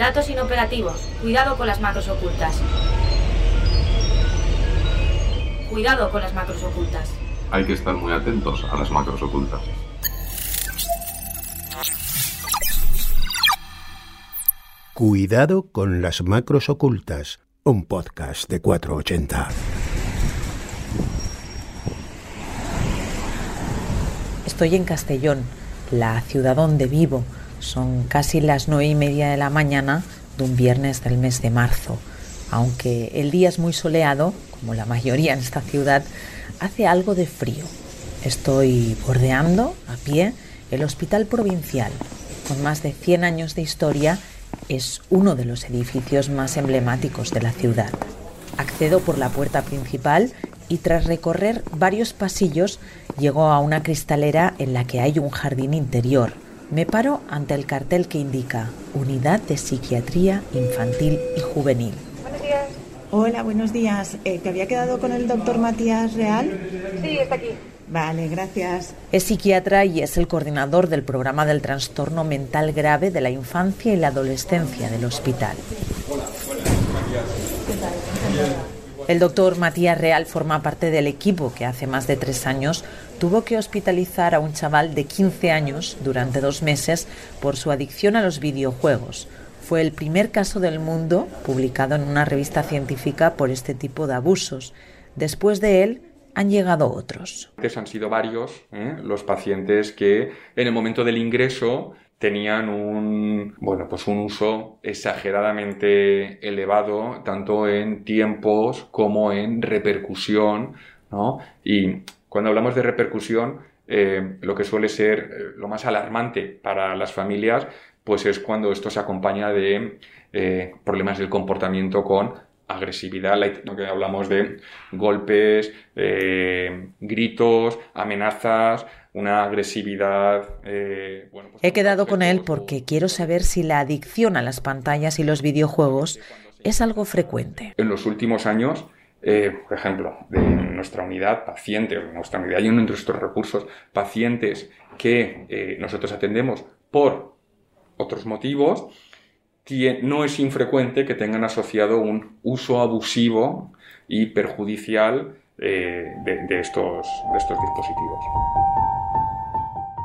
Datos inoperativos. Cuidado con las macros ocultas. Cuidado con las macros ocultas. Hay que estar muy atentos a las macros ocultas. Cuidado con las macros ocultas, un podcast de 480. Estoy en Castellón, la ciudad donde vivo. Son casi las nueve y media de la mañana de un viernes del mes de marzo. Aunque el día es muy soleado, como la mayoría en esta ciudad, hace algo de frío. Estoy bordeando a pie el Hospital Provincial, con más de 100 años de historia es uno de los edificios más emblemáticos de la ciudad. Accedo por la puerta principal y tras recorrer varios pasillos llego a una cristalera en la que hay un jardín interior. Me paro ante el cartel que indica Unidad de Psiquiatría Infantil y Juvenil. Buenos días. Hola, buenos días. Eh, ¿Te había quedado con el doctor Matías Real? Sí, está aquí. Vale, gracias. Es psiquiatra y es el coordinador del programa del trastorno mental grave de la infancia y la adolescencia del hospital. El doctor Matías Real forma parte del equipo que hace más de tres años tuvo que hospitalizar a un chaval de 15 años durante dos meses por su adicción a los videojuegos. Fue el primer caso del mundo publicado en una revista científica por este tipo de abusos. Después de él, han llegado otros. Han sido varios ¿eh? los pacientes que en el momento del ingreso tenían un, bueno, pues un uso exageradamente elevado, tanto en tiempos como en repercusión, ¿no? Y cuando hablamos de repercusión, eh, lo que suele ser eh, lo más alarmante para las familias, pues es cuando esto se acompaña de problemas del comportamiento con agresividad, lo que hablamos de golpes, eh, gritos, amenazas, una agresividad. Eh, pues He quedado con él porque quiero saber si la adicción a las pantallas y los videojuegos es algo frecuente. En los últimos años, eh, por ejemplo, de nuestra unidad, pacientes, nuestra unidad y en nuestros recursos, pacientes que nosotros atendemos por otros motivos, no es infrecuente que tengan asociado un uso abusivo y perjudicial eh, de, de estos dispositivos.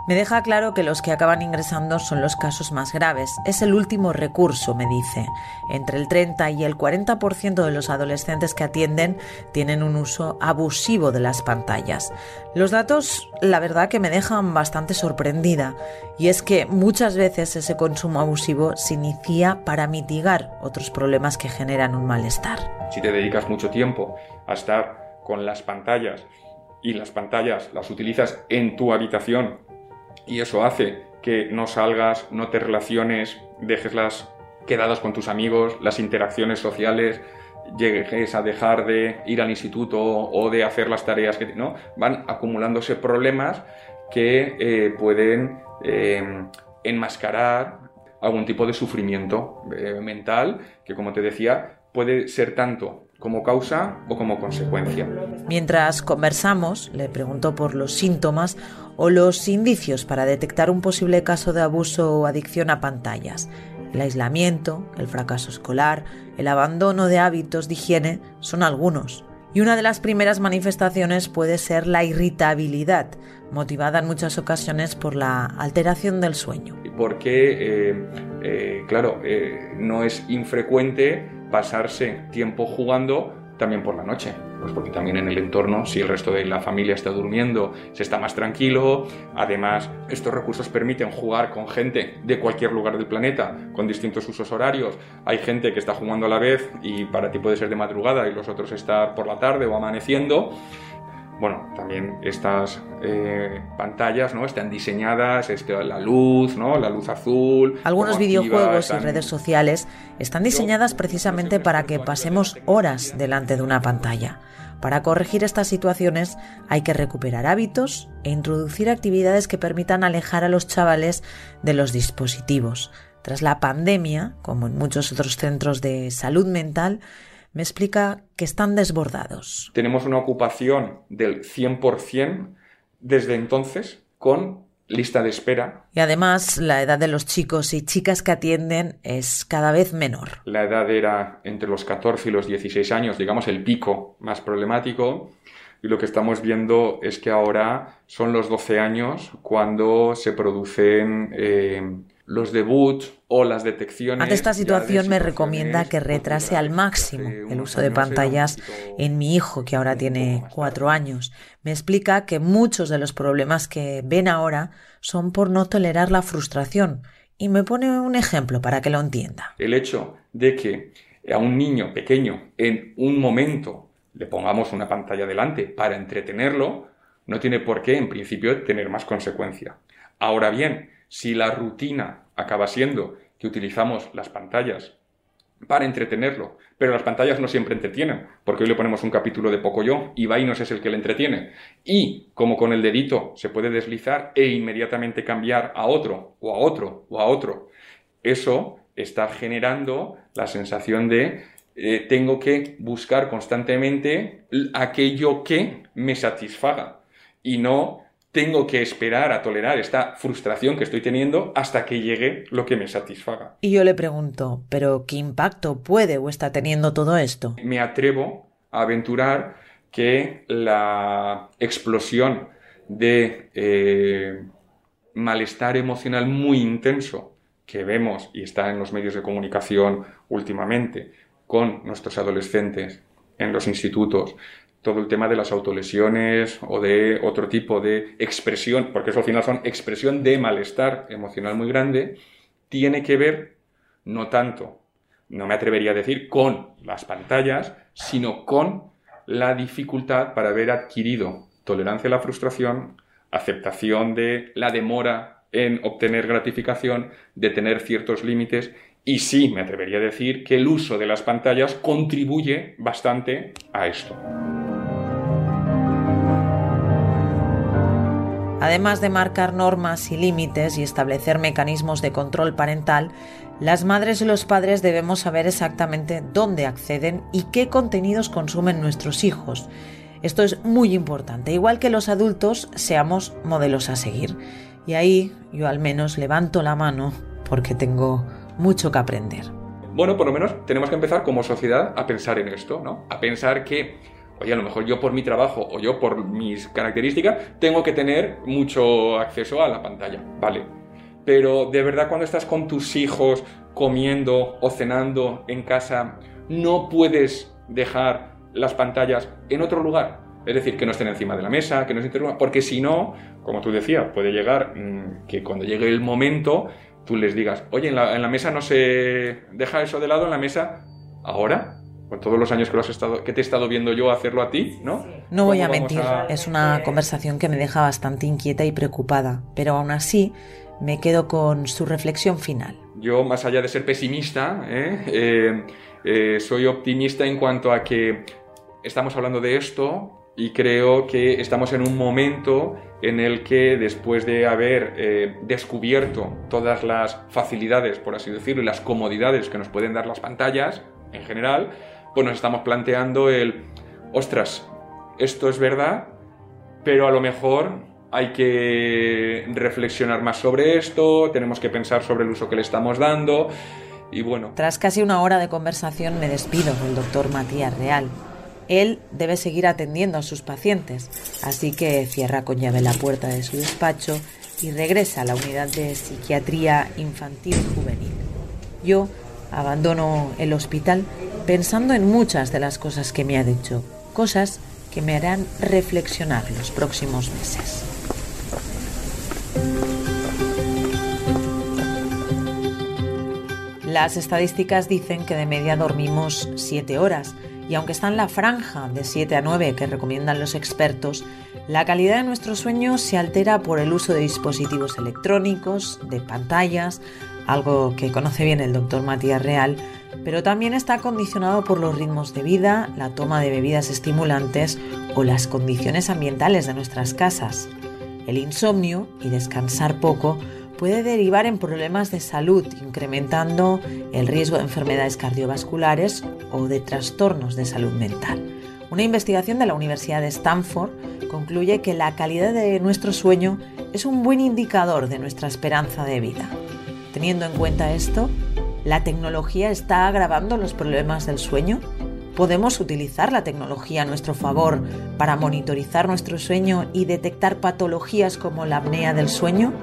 Me deja claro que los que acaban ingresando son los casos más graves. Es el último recurso, me dice. Entre el 30 y el 40% de los adolescentes que atienden tienen un uso abusivo de las pantallas. Los datos, la verdad, que me dejan bastante sorprendida. Y es que muchas veces ese consumo abusivo se inicia para mitigar otros problemas que generan un malestar. Si te dedicas mucho tiempo a estar con las pantallas y las pantallas las utilizas en tu habitación y eso hace que no salgas, no te relaciones, dejes las quedadas con tus amigos, las interacciones sociales, llegues a dejar de ir al instituto o de hacer las tareas que no van acumulándose problemas que eh, pueden eh, enmascarar algún tipo de sufrimiento eh, mental que como te decía puede ser tanto como causa o como consecuencia. Mientras conversamos, le pregunto por los síntomas o los indicios para detectar un posible caso de abuso o adicción a pantallas. El aislamiento, el fracaso escolar, el abandono de hábitos de higiene son algunos. Y una de las primeras manifestaciones puede ser la irritabilidad, motivada en muchas ocasiones por la alteración del sueño. Porque, eh, eh, claro, eh, no es infrecuente pasarse tiempo jugando también por la noche. Pues porque también en el entorno, si el resto de la familia está durmiendo, se está más tranquilo. Además, estos recursos permiten jugar con gente de cualquier lugar del planeta, con distintos usos horarios. Hay gente que está jugando a la vez y para ti puede ser de madrugada y los otros estar por la tarde o amaneciendo bueno, también estas eh, pantallas ¿no? están diseñadas, este, la luz, ¿no? la luz azul. Algunos videojuegos y redes sociales están diseñadas precisamente para que pasemos horas delante de una pantalla. Para corregir estas situaciones hay que recuperar hábitos e introducir actividades que permitan alejar a los chavales de los dispositivos. Tras la pandemia, como en muchos otros centros de salud mental, me explica que están desbordados. Tenemos una ocupación del 100% desde entonces con lista de espera. Y además la edad de los chicos y chicas que atienden es cada vez menor. La edad era entre los 14 y los 16 años, digamos el pico más problemático. Y lo que estamos viendo es que ahora son los 12 años cuando se producen eh, los debuts o las detecciones. Ante esta situación me recomienda que retrase al máximo el uso de pantallas en mi hijo, que ahora tiene cuatro años. Me explica que muchos de los problemas que ven ahora son por no tolerar la frustración. Y me pone un ejemplo para que lo entienda. El hecho de que a un niño pequeño en un momento le pongamos una pantalla delante para entretenerlo, no tiene por qué, en principio, tener más consecuencia. Ahora bien, si la rutina acaba siendo utilizamos las pantallas para entretenerlo, pero las pantallas no siempre entretienen, porque hoy le ponemos un capítulo de poco yo y Vainos es el que le entretiene. Y como con el dedito se puede deslizar e inmediatamente cambiar a otro, o a otro, o a otro, eso está generando la sensación de eh, tengo que buscar constantemente aquello que me satisfaga y no tengo que esperar a tolerar esta frustración que estoy teniendo hasta que llegue lo que me satisfaga. Y yo le pregunto, ¿pero qué impacto puede o está teniendo todo esto? Me atrevo a aventurar que la explosión de eh, malestar emocional muy intenso que vemos y está en los medios de comunicación últimamente con nuestros adolescentes en los institutos, todo el tema de las autolesiones o de otro tipo de expresión, porque eso al final son expresión de malestar emocional muy grande, tiene que ver no tanto, no me atrevería a decir con las pantallas, sino con la dificultad para haber adquirido tolerancia a la frustración, aceptación de la demora en obtener gratificación, de tener ciertos límites y sí, me atrevería a decir que el uso de las pantallas contribuye bastante a esto. Además de marcar normas y límites y establecer mecanismos de control parental, las madres y los padres debemos saber exactamente dónde acceden y qué contenidos consumen nuestros hijos. Esto es muy importante, igual que los adultos seamos modelos a seguir. Y ahí yo al menos levanto la mano porque tengo mucho que aprender. Bueno, por lo menos tenemos que empezar como sociedad a pensar en esto, ¿no? A pensar que oye, a lo mejor yo por mi trabajo o yo por mis características tengo que tener mucho acceso a la pantalla, ¿vale? Pero de verdad cuando estás con tus hijos comiendo o cenando en casa, no puedes dejar las pantallas en otro lugar. Es decir, que no estén encima de la mesa, que no se interrumpan, porque si no, como tú decías, puede llegar mm, que cuando llegue el momento tú les digas, oye, en la, en la mesa no se deja eso de lado en la mesa ahora, con todos los años que, has estado, que te he estado viendo yo hacerlo a ti, ¿no? No voy a mentir, es una conversación que me deja bastante inquieta y preocupada, pero aún así me quedo con su reflexión final. Yo, más allá de ser pesimista, ¿eh? Eh, eh, soy optimista en cuanto a que estamos hablando de esto y creo que estamos en un momento en el que después de haber descubierto todas las facilidades, por así decirlo, y las comodidades que nos pueden dar las pantallas en general, pues nos estamos planteando el, ostras, esto es verdad, pero a lo mejor hay que reflexionar más sobre esto, tenemos que pensar sobre el uso que le estamos dando y bueno. Tras casi una hora de conversación me despido del doctor Matías Real. Él debe seguir atendiendo a sus pacientes, así que cierra con llave la puerta de su despacho y regresa a la unidad de psiquiatría infantil y juvenil. Yo abandono el hospital pensando en muchas de las cosas que me ha dicho, cosas que me harán reflexionar los próximos meses. Las estadísticas dicen que de media dormimos 7 horas y aunque está en la franja de 7 a 9 que recomiendan los expertos, la calidad de nuestro sueño se altera por el uso de dispositivos electrónicos, de pantallas, algo que conoce bien el doctor Matías Real, pero también está condicionado por los ritmos de vida, la toma de bebidas estimulantes o las condiciones ambientales de nuestras casas. El insomnio y descansar poco puede derivar en problemas de salud, incrementando el riesgo de enfermedades cardiovasculares o de trastornos de salud mental. Una investigación de la Universidad de Stanford concluye que la calidad de nuestro sueño es un buen indicador de nuestra esperanza de vida. Teniendo en cuenta esto, ¿la tecnología está agravando los problemas del sueño? ¿Podemos utilizar la tecnología a nuestro favor para monitorizar nuestro sueño y detectar patologías como la apnea del sueño?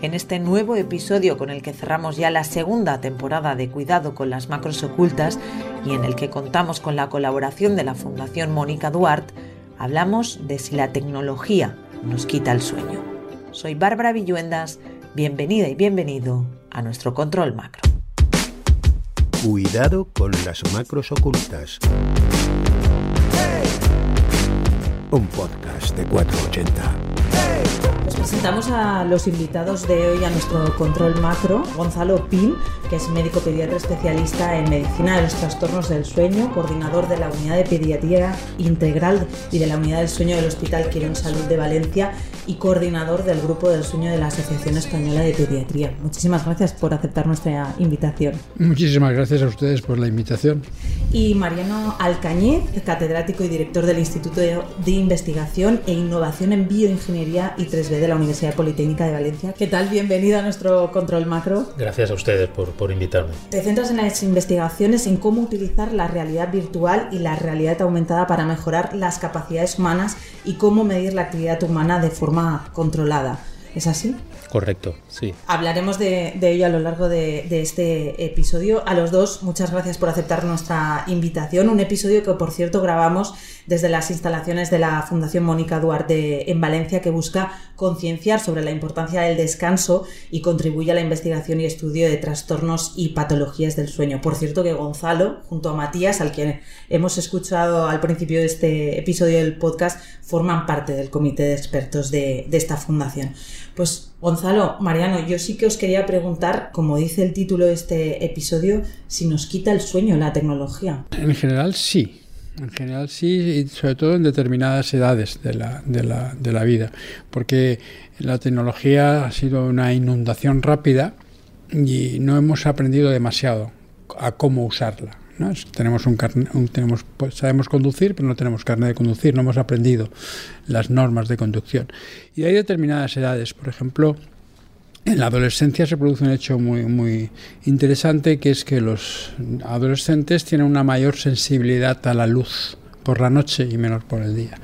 En este nuevo episodio con el que cerramos ya la segunda temporada de Cuidado con las macros ocultas y en el que contamos con la colaboración de la Fundación Mónica Duarte, hablamos de si la tecnología nos quita el sueño. Soy Bárbara Villuendas, bienvenida y bienvenido a nuestro control macro. Cuidado con las macros ocultas. Un podcast de 480. Presentamos a los invitados de hoy a nuestro control macro, Gonzalo Pin, que es médico pediatra especialista en medicina de los trastornos del sueño, coordinador de la unidad de pediatría integral y de la unidad del sueño del Hospital Quirón Salud de Valencia y coordinador del grupo del sueño de la Asociación Española de Pediatría. Muchísimas gracias por aceptar nuestra invitación. Muchísimas gracias a ustedes por la invitación. Y Mariano Alcañiz, catedrático y director del Instituto de Investigación e Innovación en Bioingeniería y 3D de la Universidad Politécnica de Valencia. ¿Qué tal? Bienvenido a nuestro control macro. Gracias a ustedes por, por invitarme. Te centras en las investigaciones en cómo utilizar la realidad virtual y la realidad aumentada para mejorar las capacidades humanas y cómo medir la actividad humana de forma controlada. ¿Es así? Correcto, sí. Hablaremos de, ello a lo largo de, este episodio. A los dos, muchas gracias por aceptar nuestra invitación. Un episodio que, por cierto, grabamos desde las instalaciones de la Fundación Mónica Duarte en Valencia, que busca concienciar sobre la importancia del descanso y contribuye a la investigación y estudio de trastornos y patologías del sueño. Por cierto, que Gonzalo, junto a Matías, al que hemos escuchado al principio de este episodio del podcast, forman parte del comité de expertos de, de esta fundación. Pues Gonzalo, Mariano, yo sí que os quería preguntar, como dice el título de este episodio, si nos quita el sueño la tecnología. En general sí, en general sí, y sobre todo en determinadas edades de la, de la, de la vida, porque la tecnología ha sido una inundación rápida y no hemos aprendido demasiado a cómo usarla. ¿No? Tenemos un, un tenemos, pues, sabemos conducir, pero no tenemos carne de conducir, no hemos aprendido las normas de conducción. Y hay determinadas edades, por ejemplo, en la adolescencia se produce un hecho muy, muy interesante, que es que los adolescentes tienen una mayor sensibilidad a la luz por la noche y menor por el día.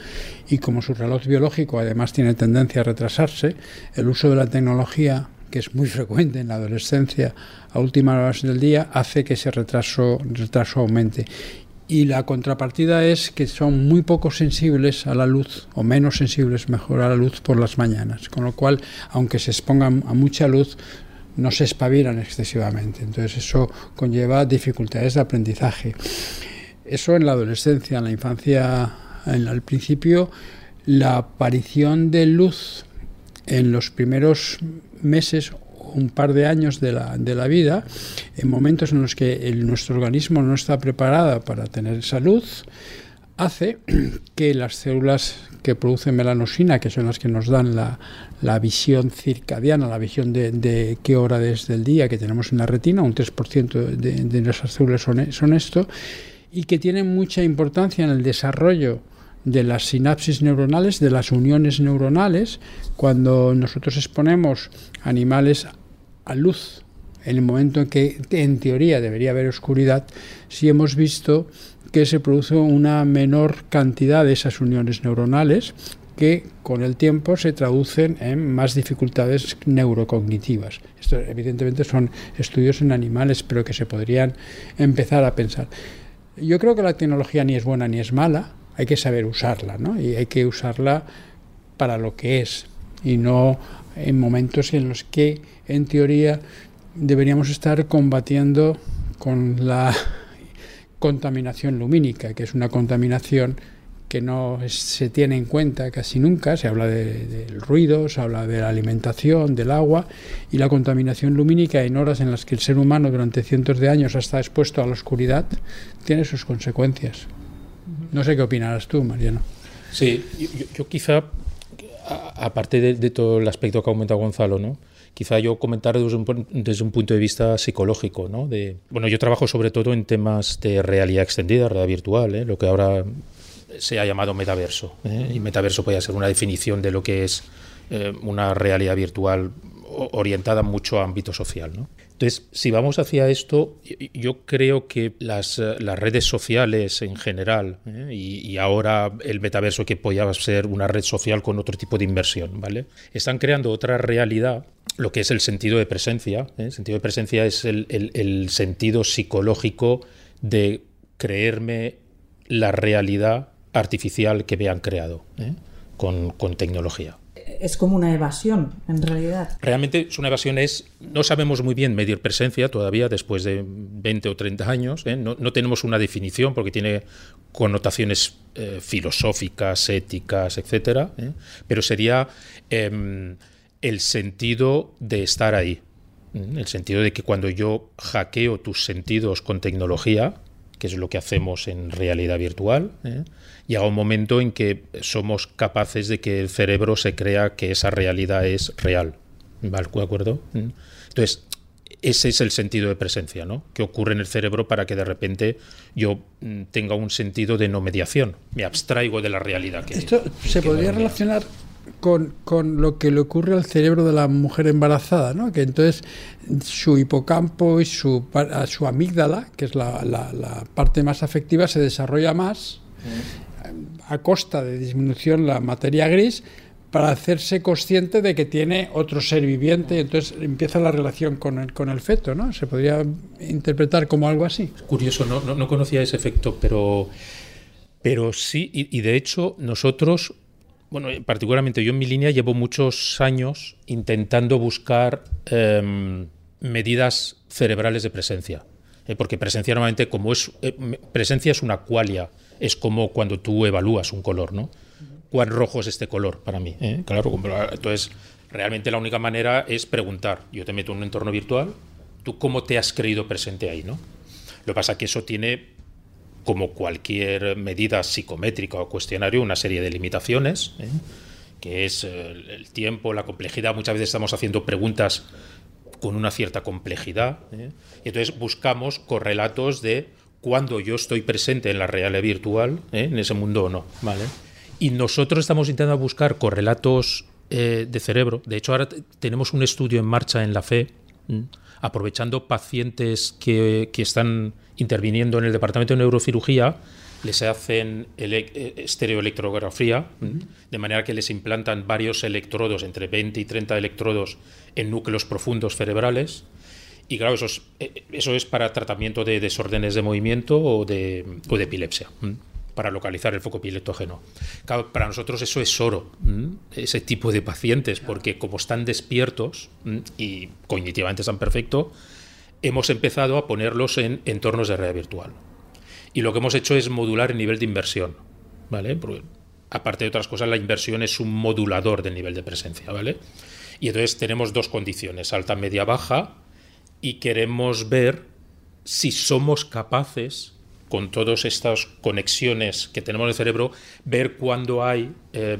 Y como su reloj biológico además tiene tendencia a retrasarse, el uso de la tecnología, que es muy frecuente en la adolescencia a últimas horas del día, hace que ese retraso, retraso aumente. Y la contrapartida es que son muy poco sensibles a la luz o menos sensibles mejor a la luz por las mañanas, con lo cual aunque se expongan a mucha luz no se espabilan excesivamente, entonces eso conlleva dificultades de aprendizaje. Eso en la adolescencia, en la infancia, en al principio la aparición de luz en los primeros meses un par de años de la, de la vida, en momentos en los que nuestro organismo no está preparado para tener salud, hace que las células que producen melanosina, que son las que nos dan la, la visión circadiana, la visión de, de, qué hora es del día que tenemos en la retina, un 3% de, de nuestras células son, son esto, y que tienen mucha importancia en el desarrollo de las sinapsis neuronales, de las uniones neuronales, cuando nosotros exponemos animales a luz en el momento en que en teoría debería haber oscuridad, si hemos visto que se produce una menor cantidad de esas uniones neuronales que con el tiempo se traducen en más dificultades neurocognitivas. Esto evidentemente son estudios en animales, pero que se podrían empezar a pensar. Yo creo que la tecnología ni es buena ni es mala, hay que saber usarla, ¿no? Y hay que usarla para lo que es y no en momentos en los que, en teoría, deberíamos estar combatiendo con la contaminación lumínica, que es una contaminación que no se tiene en cuenta casi nunca, se habla del de ruido, se habla de la alimentación, del agua, y la contaminación lumínica en horas en las que el ser humano durante cientos de años estado expuesto a la oscuridad, tiene sus consecuencias. No sé qué opinarás tú, Mariano. Sí, yo, quizá aparte de, de, todo el aspecto que ha comentado Gonzalo, ¿no? quizá yo comentar desde un, desde un, punto de vista psicológico. ¿no? De, bueno, yo trabajo sobre todo en temas de realidad extendida, realidad virtual, ¿eh? lo que ahora se ha llamado metaverso. ¿eh? Y metaverso puede ser una definición de lo que es eh, una realidad virtual orientada mucho a ámbito social. ¿no? Entonces, si vamos hacia esto, yo creo que las, eh, redes sociales en general ¿eh? y, ahora el metaverso que podía ser una red social con otro tipo de inversión, ¿vale? Están creando otra realidad, lo que es el sentido de presencia. ¿eh? El sentido de presencia es el, sentido psicológico de creerme la realidad artificial que me han creado con tecnología es como una evasión, en realidad. Realmente es una evasión, es, no sabemos muy bien medir presencia todavía después de 20 o 30 años, ¿eh? no, no, tenemos una definición porque tiene connotaciones eh, filosóficas, éticas, etcétera, ¿eh? pero sería eh, el sentido de estar ahí, el sentido de que cuando yo hackeo tus sentidos con tecnología, que es lo que hacemos en realidad virtual, ¿eh? llega un momento en que somos capaces de que el cerebro se crea que esa realidad es real. ¿Vale? ¿De acuerdo? Entonces, ese es el sentido de presencia, ¿no? Que ocurre en el cerebro para que de repente yo tenga un sentido de no mediación. Me abstraigo de la realidad. Que, Esto se que podría relacionar con, con, lo que le ocurre al cerebro de la mujer embarazada, ¿no? que entonces su hipocampo y su, su amígdala, que es la, la, la parte más afectiva, se desarrolla más mm. a costa de disminución la materia gris para hacerse consciente de que tiene otro ser viviente y entonces empieza la relación con el, con el feto, ¿no? Se podría interpretar como algo así. Curioso, no, no, no conocía ese efecto, pero, pero sí, y, y de hecho nosotros bueno, particularmente yo en mi línea llevo muchos años intentando buscar eh, medidas cerebrales de presencia. Eh, porque presencia normalmente, como es. Eh, presencia es una cualia, es como cuando tú evalúas un color, ¿no? ¿Cuán rojo es este color para mí? ¿Eh? Claro, entonces realmente la única manera es preguntar. Yo te meto en un entorno virtual, ¿tú cómo te has creído presente ahí, no? Lo que pasa es que eso tiene como cualquier medida psicométrica o cuestionario, una serie de limitaciones, ¿eh? que es el, el, tiempo, la complejidad. Muchas veces estamos haciendo preguntas con una cierta complejidad. ¿eh? Y entonces buscamos correlatos de cuando yo estoy presente en la realidad virtual, ¿eh? en ese mundo o no. ¿vale? Y nosotros estamos intentando buscar correlatos eh, de cerebro. De hecho, ahora tenemos un estudio en marcha en la FE, aprovechando pacientes que, que están interviniendo en el departamento de neurocirugía, les hacen ele estereoelectrografía, de manera que les implantan varios electrodos, entre 20 y 30 electrodos, en núcleos profundos cerebrales. Y claro, eso es, eso es para tratamiento de desórdenes de movimiento o de, o de epilepsia, para localizar el foco epileptógeno. Claro, para nosotros eso es oro, ese tipo de pacientes, porque como están despiertos y cognitivamente están perfectos, hemos empezado a ponerlos en entornos de realidad virtual. Y lo que hemos hecho es modular el nivel de inversión, ¿vale? Aparte de otras cosas, la inversión es un modulador del nivel de presencia, ¿vale? Y entonces tenemos dos condiciones, alta, media, baja, y queremos ver si somos capaces con todas estas conexiones que tenemos en el cerebro, ver cuándo hay, eh,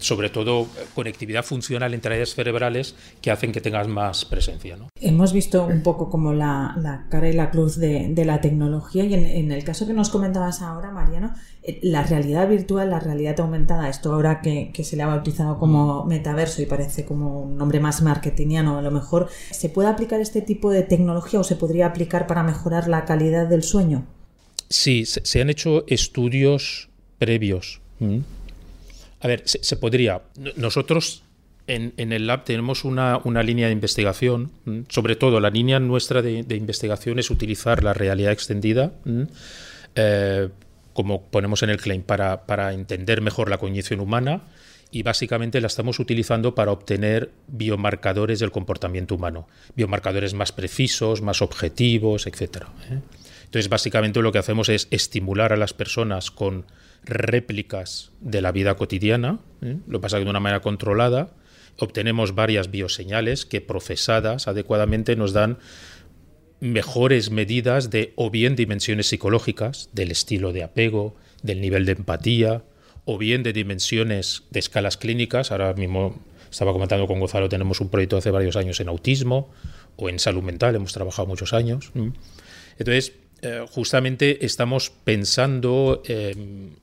sobre todo, conectividad funcional entre áreas cerebrales que hacen que tengas más presencia. ¿no? Hemos visto un poco como la, cara y la cruz de, la tecnología y en, el caso que nos comentabas ahora, Mariano, la realidad virtual, la realidad aumentada, esto ahora que, que se le ha bautizado como metaverso y parece como un nombre más marketingiano, a lo mejor, ¿se puede aplicar este tipo de tecnología o se podría aplicar para mejorar la calidad del sueño? Sí, se, han hecho estudios previos. A ver, se, podría. Nosotros en, el lab tenemos una, una línea de investigación. Sobre todo, la línea nuestra de, investigación es utilizar la realidad extendida, eh, como ponemos en el claim, para, para entender mejor la cognición humana y básicamente la estamos utilizando para obtener biomarcadores del comportamiento humano, biomarcadores más precisos, más objetivos. ¿eh? Entonces, básicamente lo que hacemos es estimular a las personas con réplicas de la vida cotidiana, ¿eh? lo pasa de una manera controlada, obtenemos varias bioseñales que procesadas adecuadamente nos dan mejores medidas de o bien dimensiones psicológicas, del estilo de apego, del nivel de empatía, o bien de dimensiones de escalas clínicas. Ahora mismo estaba comentando con Gonzalo, tenemos un proyecto hace varios años en autismo o en salud mental, hemos trabajado muchos años. Entonces, eh, justamente estamos pensando eh,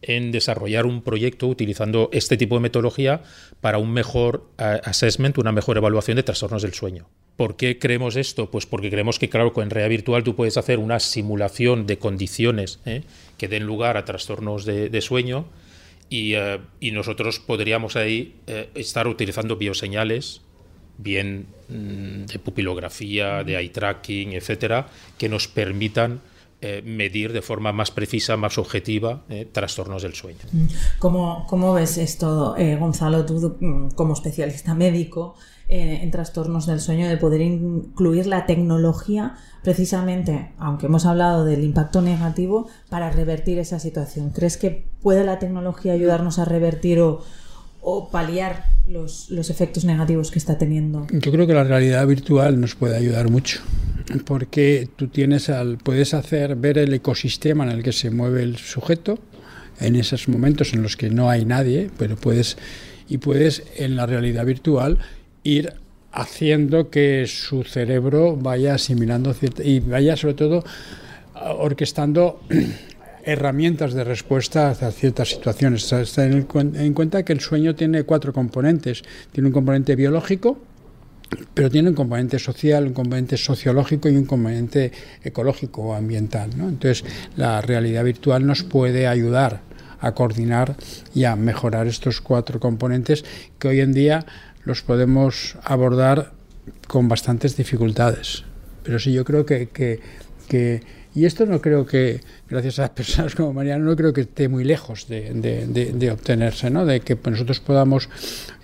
en desarrollar un proyecto utilizando este tipo de metodología para un mejor assessment, una mejor evaluación de trastornos del sueño. ¿Por qué creemos esto? Pues porque creemos que, claro, con realidad virtual tú puedes hacer una simulación de condiciones que den lugar a trastornos de, sueño y, y, nosotros podríamos ahí estar utilizando bioseñales bien mm, de pupilografía, de eye tracking, etcétera, que nos permitan eh, medir de forma más precisa, más objetiva, eh, trastornos del sueño. Mm. ¿Cómo, ves esto, eh, Gonzalo, tú mm, como especialista médico en trastornos del sueño, de poder incluir la tecnología precisamente, aunque hemos hablado del impacto negativo, para revertir esa situación? ¿Crees que puede la tecnología ayudarnos a revertir o, o paliar los, los, efectos negativos que está teniendo? Yo creo que la realidad virtual nos puede ayudar mucho, porque tú tienes al, puedes hacer ver el ecosistema en el que se mueve el sujeto en esos momentos en los que no hay nadie, pero puedes y puedes en la realidad virtual ir haciendo que su cerebro vaya asimilando y vaya sobre todo orquestando herramientas de respuesta a ciertas situaciones. Ten en cuenta que el sueño tiene cuatro componentes. Tiene un componente biológico, pero tiene un componente social, un componente sociológico y un componente ecológico o ambiental. Entonces, la realidad virtual nos puede ayudar a coordinar y a mejorar estos cuatro componentes que hoy en día los podemos abordar con bastantes dificultades. Pero sí, yo creo que, que, y esto no creo que, gracias a personas como Mariano, no creo que esté muy lejos de, de, obtenerse, ¿no? de que nosotros podamos,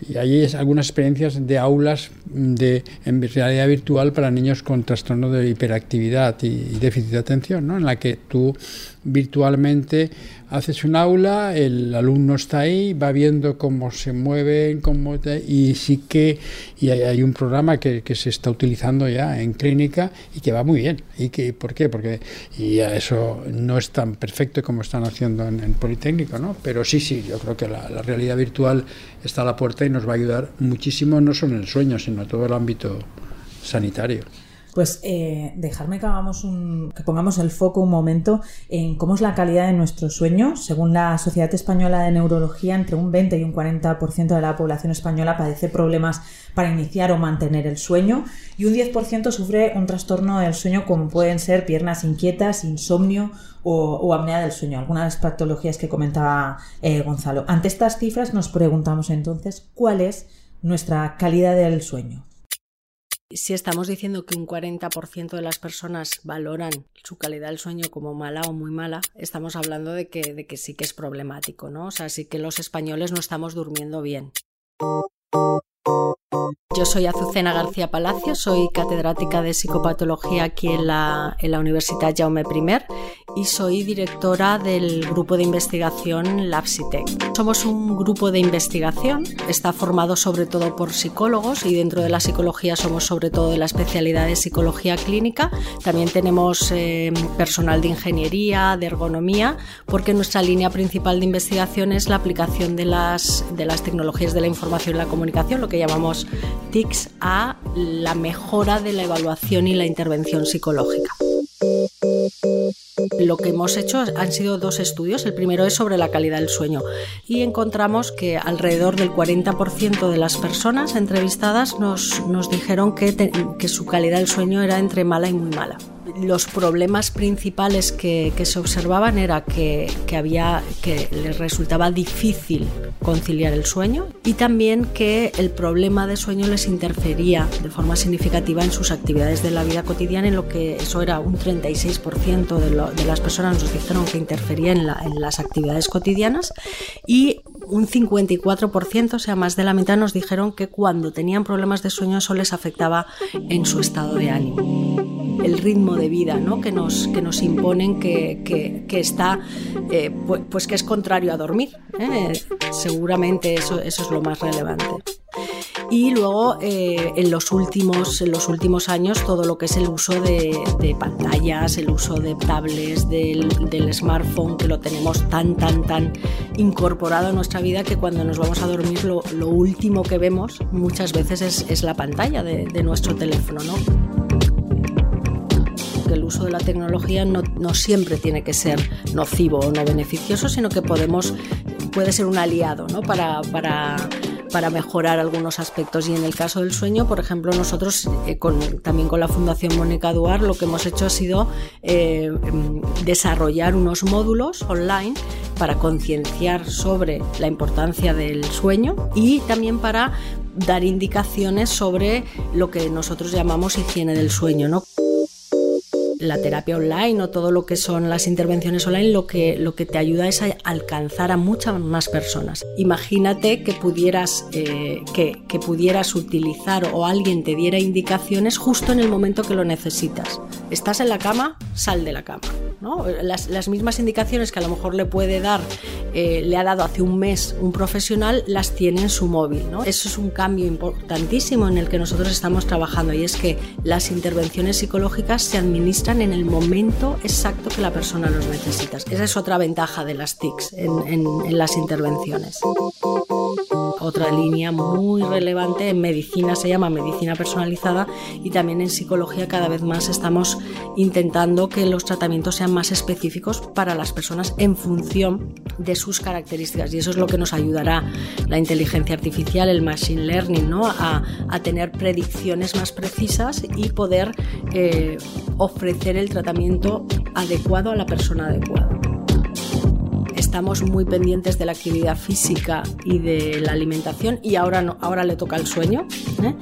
y hay algunas experiencias de aulas de, en realidad virtual para niños con trastorno de hiperactividad y, déficit de atención, ¿no? en la que tú virtualmente haces un aula, el alumno está ahí, va viendo cómo se mueven, cómo y sí que y hay, un programa que, que, se está utilizando ya en clínica y que va muy bien. ¿Y que, por qué? Porque y eso no es tan perfecto como están haciendo en Politécnico, ¿no? Pero sí, sí, yo creo que la, la, realidad virtual está a la puerta y nos va a ayudar muchísimo, no solo en el sueño, sino en todo el ámbito sanitario. Pues eh, dejarme que, hagamos un, que pongamos el foco un momento en cómo es la calidad de nuestro sueño. Según la Sociedad Española de Neurología, entre un 20 y un 40% de la población española padece problemas para iniciar o mantener el sueño y un 10% sufre un trastorno del sueño como pueden ser piernas inquietas, insomnio o, apnea del sueño, algunas de las patologías que comentaba eh, Gonzalo. Ante estas cifras nos preguntamos entonces cuál es nuestra calidad del sueño si estamos diciendo que un 40% de las personas valoran su calidad del sueño como mala o muy mala, estamos hablando de que, de que sí que es problemático, ¿no? O sea, sí que los españoles no estamos durmiendo bien. Yo soy Azucena García Palacio, soy catedrática de psicopatología aquí en la, en la Universidad Jaume I y soy directora del grupo de investigación LabSitec. Somos un grupo de investigación, está formado sobre todo por psicólogos y dentro de la psicología somos sobre todo de la especialidad de psicología clínica. También tenemos eh, personal de ingeniería, de ergonomía, porque nuestra línea principal de investigación es la aplicación de las, de las tecnologías de la información y la comunicación, lo que llamamos TICS a la mejora de la evaluación y la intervención psicológica. Lo que hemos hecho han sido dos estudios. El primero es sobre la calidad del sueño y encontramos que alrededor del 40% de las personas entrevistadas nos, nos dijeron que, que su calidad del sueño era entre mala y muy mala los problemas principales que, se observaban era que, había, que les resultaba difícil conciliar el sueño y también que el problema de sueño les interfería de forma significativa en sus actividades de la vida cotidiana, en lo que eso era un 36% de, de las personas nos dijeron que interfería en, en las actividades cotidianas. Y un 54%, o sea, más de la mitad nos dijeron que cuando tenían problemas de sueño eso les afectaba en su estado de ánimo el ritmo de vida ¿no? que, nos, que nos imponen que, que, está, eh, pues, pues, que es contrario a dormir. ¿eh? Seguramente eso, eso es lo más relevante. Y luego eh, en, los últimos, en los últimos años todo lo que es el uso de, pantallas, el uso de tablets, del, smartphone, que lo tenemos tan, tan, tan incorporado a nuestra vida que cuando nos vamos a dormir lo, lo último que vemos muchas veces es, es la pantalla de, de nuestro teléfono. ¿no? el uso de la tecnología no, no siempre tiene que ser nocivo o no beneficioso, sino que podemos, puede ser un aliado ¿no? para, para para mejorar algunos aspectos. Y en el caso del sueño, por ejemplo, nosotros eh, también con la Fundación Mónica Duar lo que hemos hecho ha sido eh, em, desarrollar unos módulos online para concienciar sobre la importancia del sueño y también para dar indicaciones sobre lo que nosotros llamamos higiene del sueño, ¿no? La terapia online o todo lo que son las intervenciones online lo que, lo que te ayuda es a alcanzar a muchas más personas. Imagínate que pudieras, eh, que, que pudieras utilizar o alguien te diera indicaciones justo en el momento que lo necesitas. Estás en la cama, sal de la cama. ¿No? Las, las, mismas indicaciones que a lo mejor le puede dar, eh, le ha dado hace un mes un profesional, las tiene en su móvil. ¿no? Eso es un cambio importantísimo en el que nosotros estamos trabajando y es que las intervenciones psicológicas se administran en el momento exacto que la persona los necesita. Esa es otra ventaja de las TICs en, las intervenciones. Otra línea muy relevante en medicina se llama medicina personalizada y también en psicología cada vez más estamos intentando que los tratamientos sean más específicos para las personas en función de sus características y eso es lo que nos ayudará la inteligencia artificial, el machine learning, ¿no? a, a tener predicciones más precisas y poder eh, ofrecer el tratamiento adecuado a la persona adecuada estamos muy pendientes de la actividad física y de la alimentación y ahora, no, ahora le toca el sueño. ¿eh?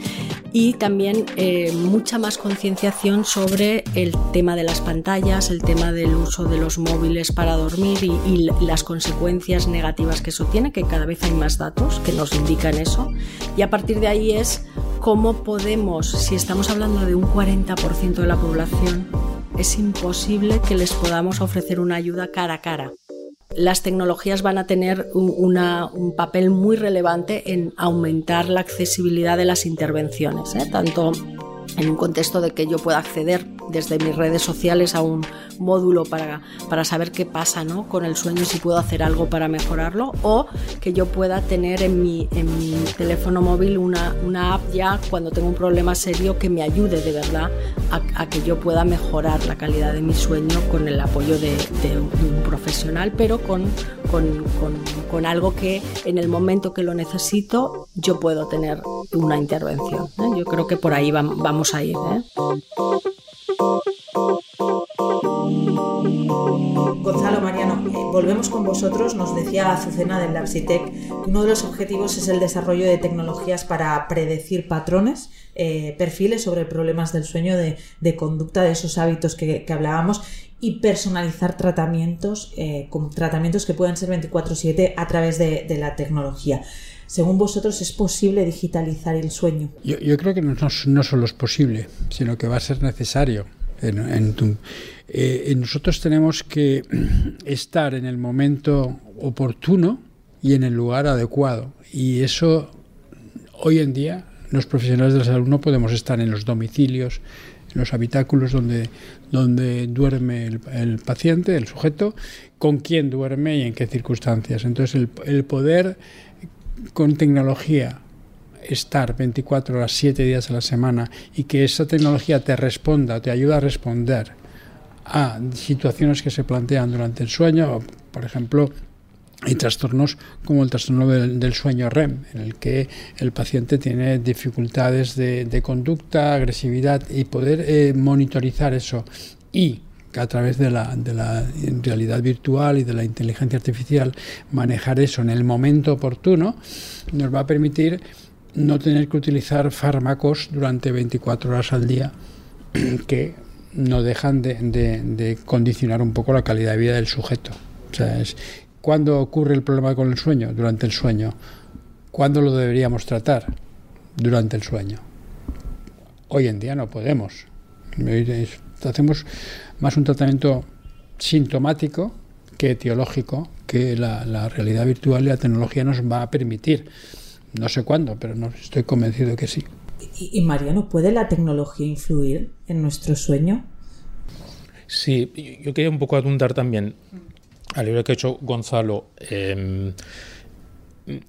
Y también eh, mucha más concienciación sobre el tema de las pantallas, el tema del uso de los móviles para dormir y, y, las consecuencias negativas que eso tiene, que cada vez hay más datos que nos indican eso. Y a partir de ahí es cómo podemos, si estamos hablando de un 40% de la población, es imposible que les podamos ofrecer una ayuda cara a cara las tecnologías van a tener un, papel muy relevante en aumentar la accesibilidad de las intervenciones, ¿eh? tanto en un contexto de que yo pueda acceder desde mis redes sociales a un módulo para, para saber qué pasa ¿no? con el sueño si puedo hacer algo para mejorarlo o que yo pueda tener en mi, en mi teléfono móvil una, una app ya cuando tengo un problema serio que me ayude de verdad a, a que yo pueda mejorar la calidad de mi sueño con el apoyo de, de un profesional pero con, con, con, con, algo que en el momento que lo necesito yo puedo tener una intervención. ¿eh? Yo creo que por ahí va, vamos a ir. ¿eh? Gonzalo Mariano, eh, volvemos con vosotros. Nos decía Azucena del Lapsitec uno de los objetivos es el desarrollo de tecnologías para predecir patrones, eh, perfiles sobre problemas del sueño, de, conducta, de esos hábitos que, hablábamos y personalizar tratamientos, eh, tratamientos que puedan ser 24/7 a través de, la tecnología. Según vosotros, ¿es posible digitalizar el sueño? Yo, yo creo que no, no, solo es posible, sino que va a ser necesario. En, en tu, eh, nosotros tenemos que estar en el momento oportuno y en el lugar adecuado. Y eso, hoy en día, los profesionales de la salud no podemos estar en los domicilios, en los habitáculos donde, donde duerme el, el, paciente, el sujeto, con quién duerme y en qué circunstancias. Entonces, el, el poder con tecnología estar 24 horas, 7 días a la semana y que esa tecnología te responda, te ayuda a responder a situaciones que se plantean durante el sueño, por ejemplo, hay trastornos como el trastorno del, sueño REM, en el que el paciente tiene dificultades de, de conducta, agresividad y poder eh, monitorizar eso. Y a través de la, de la, realidad virtual y de la inteligencia artificial manejar eso en el momento oportuno nos va a permitir no tener que utilizar fármacos durante 24 horas al día que no dejan de, de, condicionar un poco la calidad de vida del sujeto. O sea, es, ¿Cuándo ocurre el problema con el sueño? Durante el sueño. ¿Cuándo lo deberíamos tratar? Durante el sueño. Hoy en día no podemos. Hacemos más un tratamiento sintomático que etiológico que la, la, realidad virtual y la tecnología nos va a permitir. No sé cuándo, pero no estoy convencido que sí. Y, y Mariano, ¿puede la tecnología influir en nuestro sueño? Sí, yo quería un poco apuntar también al libro que ha hecho Gonzalo, eh,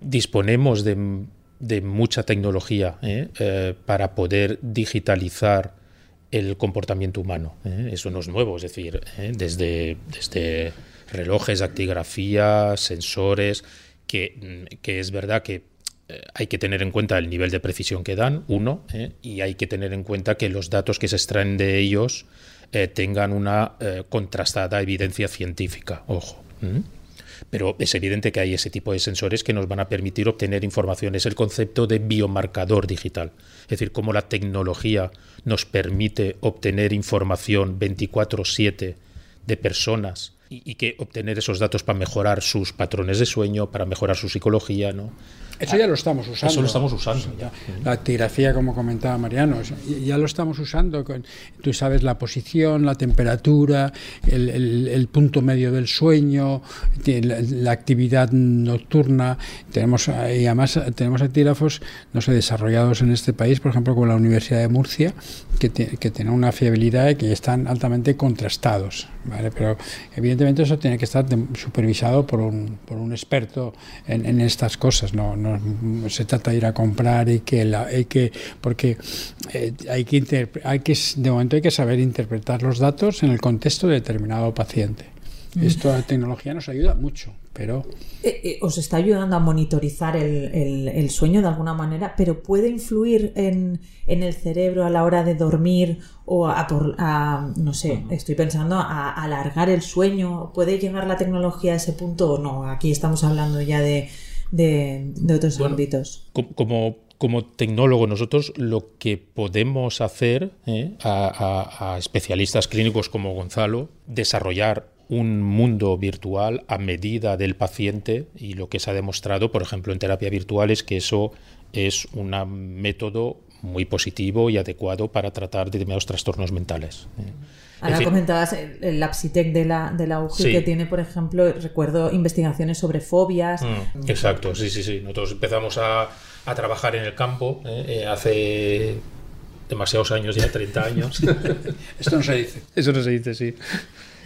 disponemos de, de, mucha tecnología ¿eh? Eh, para poder digitalizar el comportamiento humano. ¿eh? Eso no es nuevo, es decir, ¿eh? desde, desde relojes, actigrafía, sensores, que, que es verdad que eh, hay que tener en cuenta el nivel de precisión que dan, uno, y hay que tener en cuenta que los datos que se extraen de ellos tengan una contrastada evidencia científica, ojo. Pero es evidente que hay ese tipo de sensores que nos van a permitir obtener información. Es el concepto de biomarcador digital. Es decir, cómo la tecnología nos permite obtener información 24/7 de personas y, que obtener esos datos para mejorar sus patrones de sueño, para mejorar su psicología, ¿no? Eso ya lo estamos usando. Eso lo estamos usando. La actigrafía, como comentaba Mariano, ya lo estamos usando. tú sabes la posición, la temperatura, el, punto medio del sueño, la, actividad nocturna. Tenemos, y además tenemos actígrafos, no sé, desarrollados en este país, por ejemplo, con la Universidad de Murcia, que, que tienen una fiabilidad y que están altamente contrastados. ¿vale? Pero evidentemente eso tiene que estar supervisado por un, por un experto en, en estas cosas. No, no se trata de ir a comprar y que, la, hay que porque eh, hay que hay que de momento hay que saber interpretar los datos en el contexto de determinado paciente. Esto la tecnología nos ayuda mucho, pero eh, eh, os está ayudando a monitorizar el, el, sueño de alguna manera, pero puede influir en, en, el cerebro a la hora de dormir o a, por, a no sé, estoy pensando a, a alargar el sueño. ¿Puede llegar la tecnología a ese punto o no? Aquí estamos hablando ya de de, otros ámbitos. Como, como tecnólogo, nosotros lo que podemos hacer ¿eh? a, especialistas clínicos como Gonzalo, desarrollar un mundo virtual a medida del paciente y lo que se ha demostrado, por ejemplo, en terapia virtual es que eso es un método muy positivo y adecuado para tratar determinados trastornos mentales. ¿eh? Ahora comentabas el, Apsitec de la, de la UGI que tiene, por ejemplo, recuerdo investigaciones sobre fobias. Mm, exacto, sí, sí, sí. Nosotros empezamos a, a trabajar en el campo ¿eh? Eh, hace demasiados años, ya 30 años. Esto no se dice. Eso no se dice, sí.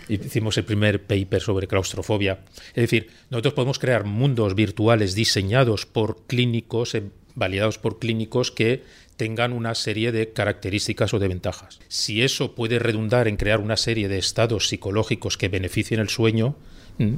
Hicimos el primer paper sobre claustrofobia. Es decir, nosotros podemos crear mundos virtuales diseñados por clínicos, validados por clínicos que tengan una serie de características o de ventajas. Si eso puede redundar en crear una serie de estados psicológicos que beneficien el sueño, mm,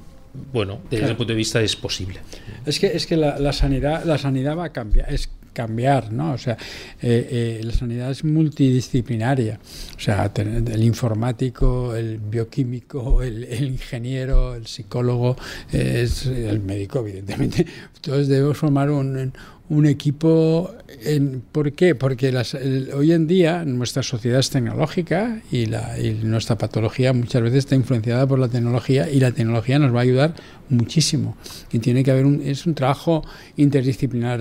bueno, desde ese punto de vista es posible. Es que, es que la, sanidad, la sanidad va a cambiar. Es cambiar, ¿no? O sea, eh, eh, la sanidad es multidisciplinaria. O sea, el informático, el bioquímico, el, ingeniero, el psicólogo, es el médico, evidentemente. Todos debemos formar un, un equipo. En, ¿Por qué? Porque las, hoy en día nuestra sociedad es tecnológica y, la, y nuestra patología muchas veces está influenciada por la tecnología y la tecnología nos va a ayudar muchísimo. Y tiene que haber un, es un trabajo interdisciplinar.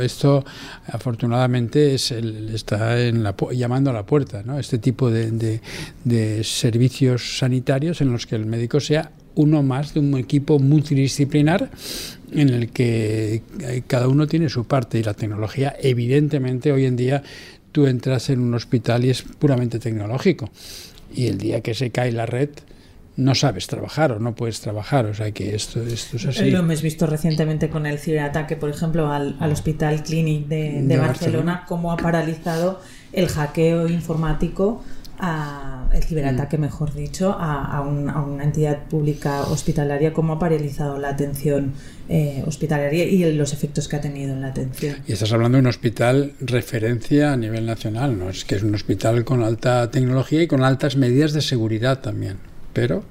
esto, afortunadamente, es el, está en la, llamando a la puerta, ¿no? este tipo de servicios sanitarios en los que el médico sea uno más de un equipo multidisciplinar en el que cada uno tiene su parte y la tecnología, evidentemente, hoy en día tú entras en un hospital y es puramente tecnológico. Y el día que se cae la red, no sabes trabajar o no puedes trabajar. O sea que esto, esto es así. Lo hemos visto recientemente con el ciberataque, por ejemplo, al, Hospital Clinic de, Barcelona, Barcelona, cómo ha paralizado el hackeo informático a el ciberataque, mm. mejor dicho, a, una entidad pública hospitalaria, cómo ha paralizado la atención eh, hospitalaria y los efectos que ha tenido en la atención. Y estás hablando de un hospital referencia a nivel nacional, ¿no? Es que es un hospital con alta tecnología y con altas medidas de seguridad también. Pero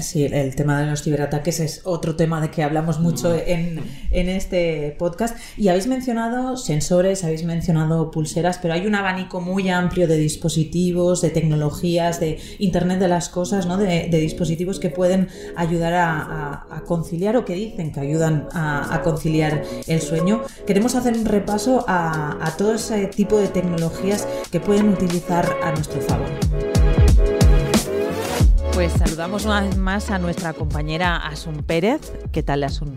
Sí, el tema de los ciberataques es otro tema de que hablamos mucho mm. en, este podcast. Y habéis mencionado sensores, habéis mencionado pulseras, pero hay un abanico muy amplio de dispositivos, de tecnologías, de Internet de las cosas, ¿no? de, dispositivos que pueden ayudar a, conciliar o que dicen que ayudan a, conciliar el sueño. Queremos hacer un repaso a todo ese tipo de tecnologías que pueden utilizar a nuestro favor. Pues saludamos una vez más a nuestra compañera Asun Pérez. ¿Qué tal, Asun?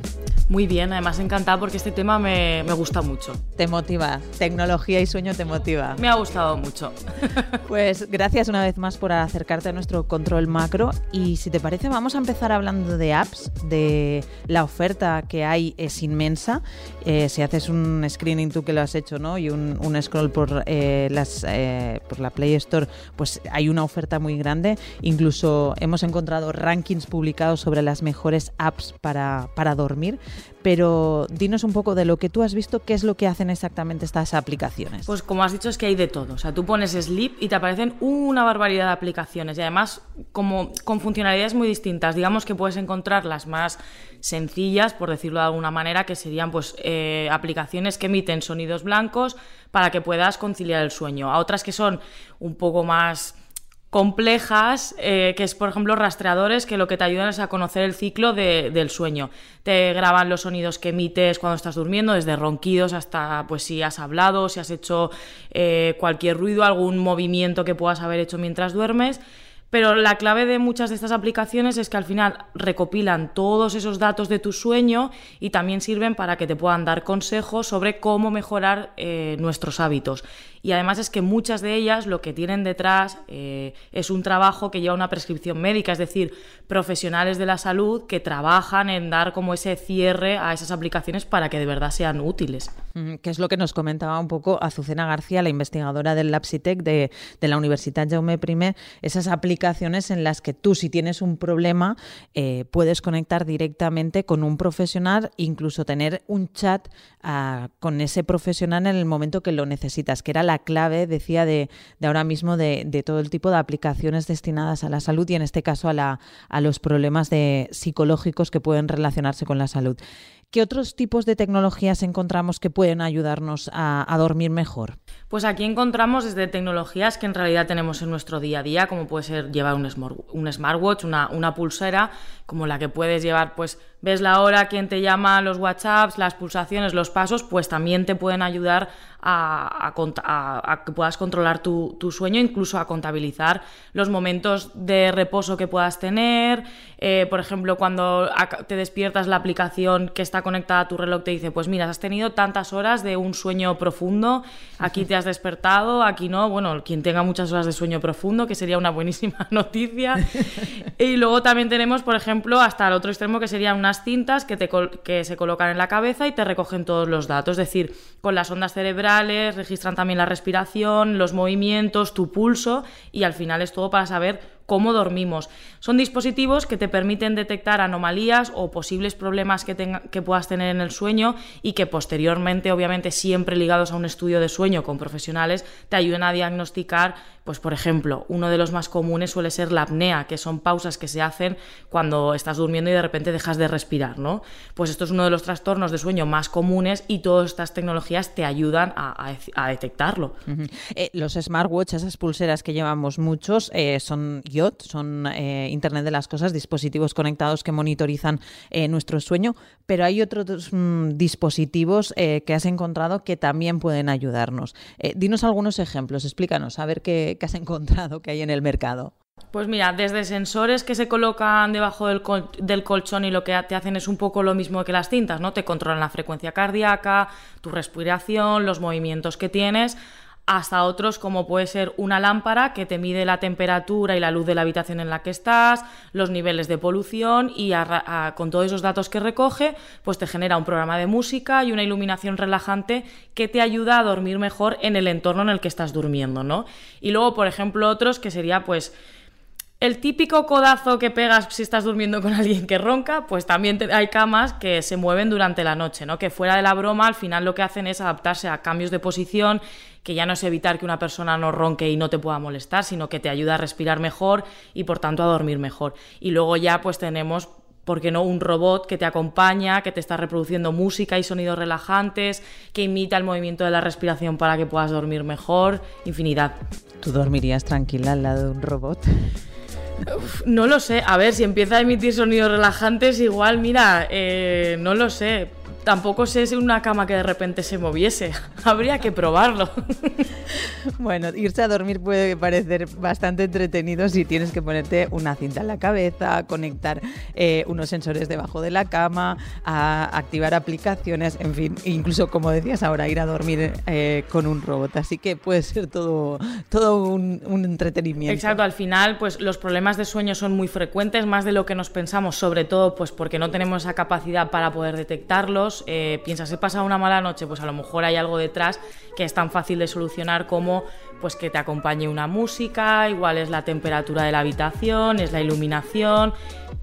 Muy bien, además encantada porque este tema me, me, gusta mucho. Te motiva, tecnología y sueño te motiva. Me ha gustado mucho. Pues gracias una vez más por acercarte a nuestro control macro y si te parece vamos a empezar hablando de apps, de la oferta que hay es inmensa. Eh, si haces un screening tú que lo has hecho ¿no? y un, un scroll por, eh, las, eh, por la Play Store, pues hay una oferta muy grande. Incluso hemos encontrado rankings publicados sobre las mejores apps para, para dormir pero dinos un poco de lo que tú has visto, qué es lo que hacen exactamente estas aplicaciones. Pues como has dicho, es que hay de todo. O sea, tú pones Sleep y te aparecen una barbaridad de aplicaciones y además como con funcionalidades muy distintas. Digamos que puedes encontrar las más sencillas, por decirlo de alguna manera, que serían pues eh, aplicaciones que emiten sonidos blancos para que puedas conciliar el sueño. A otras que son un poco más complejas, eh, que es por ejemplo rastreadores que lo que te ayudan es a conocer el ciclo de, del sueño. Te graban los sonidos que emites cuando estás durmiendo, desde ronquidos hasta pues si has hablado, si has hecho eh, cualquier ruido, algún movimiento que puedas haber hecho mientras duermes. Pero la clave de muchas de estas aplicaciones es que al final recopilan todos esos datos de tu sueño y también sirven para que te puedan dar consejos sobre cómo mejorar eh, nuestros hábitos. Y además es que muchas de ellas lo que tienen detrás eh, es un trabajo que lleva una prescripción médica, es decir, profesionales de la salud que trabajan en dar como ese cierre a esas aplicaciones para que de verdad sean útiles. Que es lo que nos comentaba un poco Azucena García, la investigadora del Lapsitec de, de la Universidad Jaume I, esas aplicaciones en las que tú si tienes un problema eh, puedes conectar directamente con un profesional, incluso tener un chat uh, con ese profesional en el momento que lo necesitas, que era la la clave, decía, de, de ahora mismo de, de, todo el tipo de aplicaciones destinadas a la salud y en este caso a, la, a los problemas de, psicológicos que pueden relacionarse con la salud. ¿Qué otros tipos de tecnologías encontramos que pueden ayudarnos a, dormir mejor? Pues aquí encontramos desde tecnologías que en realidad tenemos en nuestro día a día, como puede ser llevar un, smart, un smartwatch, una, una, pulsera, como la que puedes llevar, pues ves la hora, quién te llama, los WhatsApps, las pulsaciones, los pasos, pues también te pueden ayudar a, a, a que puedas controlar tu, tu, sueño, incluso a contabilizar los momentos de reposo que puedas tener. Eh, por ejemplo, cuando te despiertas, la aplicación que está conectada a tu reloj te dice, pues mira, has tenido tantas horas de un sueño profundo, aquí te has despertado, aquí no. Bueno, quien tenga muchas horas de sueño profundo, que sería una buenísima noticia. y luego también tenemos, por ejemplo, hasta el otro extremo, que serían cintas que, te, que se colocan en la cabeza y te recogen todos los datos, es decir, con las ondas cerebrales, registran también la respiración, los movimientos, tu pulso y al final es todo para saber cómo dormimos. Son dispositivos que te permiten detectar anomalías o posibles problemas que, que puedas tener en el sueño y que posteriormente, obviamente siempre ligados a un estudio de sueño con profesionales, te ayuden a diagnosticar, pues por ejemplo, uno de los más comunes suele ser la apnea, que son pausas que se hacen cuando estás durmiendo y de repente dejas de respirar, ¿no? Pues esto es uno de los trastornos de sueño más comunes y todas estas tecnologías te ayudan a, detectarlo. Eh, los smartwatch, esas pulseras que llevamos muchos, eh, son IoT, son eh, Internet de las Cosas, dispositivos conectados que monitorizan nuestro sueño, pero hay otros mmm, dispositivos eh, que has encontrado que también pueden ayudarnos. Eh, dinos algunos ejemplos, explícanos, a ver qué, has encontrado que hay en el mercado. Pues mira, desde sensores que se colocan debajo del, colchón y lo que te hacen es un poco lo mismo que las cintas, ¿no? Te controlan la frecuencia cardíaca, tu respiración, los movimientos que tienes, hasta otros como puede ser una lámpara que te mide la temperatura y la luz de la habitación en la que estás, los niveles de polución y con todos esos datos que recoge, pues te genera un programa de música y una iluminación relajante que te ayuda a dormir mejor en el entorno en el que estás durmiendo, ¿no? Y luego, por ejemplo, otros que sería pues el típico codazo que pegas si estás durmiendo con alguien que ronca, pues también hay camas que se mueven durante la noche, ¿no? Que fuera de la broma, al final lo que hacen es adaptarse a cambios de posición, que ya no es evitar que una persona no ronque y no te pueda molestar, sino que te ayuda a respirar mejor y por tanto a dormir mejor. Y luego ya pues tenemos ¿por qué no? Un robot que te acompaña, que te está reproduciendo música y sonidos relajantes, que imita el movimiento de la respiración para que puedas dormir mejor, infinidad. ¿Tú dormirías tranquila al lado de un robot? No lo sé. A ver, si empieza a emitir sonidos relajantes, igual, mira, eh, no lo sé. Tampoco sé si una cama que de repente se moviese. Habría que probarlo. bueno, irse a dormir puede parecer bastante entretenido si tienes que ponerte una cinta en la cabeza, conectar eh, unos sensores debajo de la cama, a activar aplicaciones, en fin, incluso como decías ahora, ir a dormir eh, con un robot. Así que puede ser todo, todo un, un entretenimiento. Exacto, al final, pues los problemas de sueño son muy frecuentes, más de lo que nos pensamos, sobre todo pues porque no tenemos esa capacidad para poder detectarlos. Eh, piensas, he pasado una mala noche, pues a lo mejor hay algo detrás que es tan fácil de solucionar como pues que te acompañe una música, igual es la temperatura de la habitación, es la iluminación,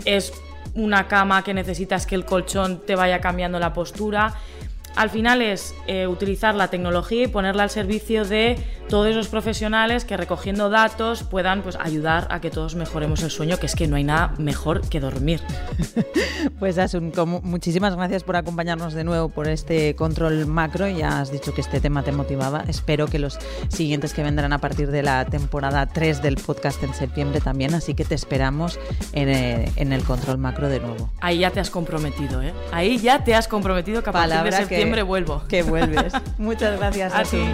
es una cama que necesitas que el colchón te vaya cambiando la postura al final es eh, utilizar la tecnología y ponerla al servicio de todos esos profesionales que recogiendo datos puedan pues, ayudar a que todos mejoremos el sueño, que es que no hay nada mejor que dormir. pues Asun, muchísimas gracias por acompañarnos de nuevo por este control macro. Ya has dicho que este tema te motivaba. Espero que los siguientes que vendrán a partir de la temporada 3 del podcast en septiembre también, así que te esperamos en el, eh, en el control macro de nuevo. Ahí ya te has comprometido, ¿eh? Ahí ya te has comprometido que a partir de septiembre septiembre vuelvo. Que vuelves. Muchas gracias a, ti.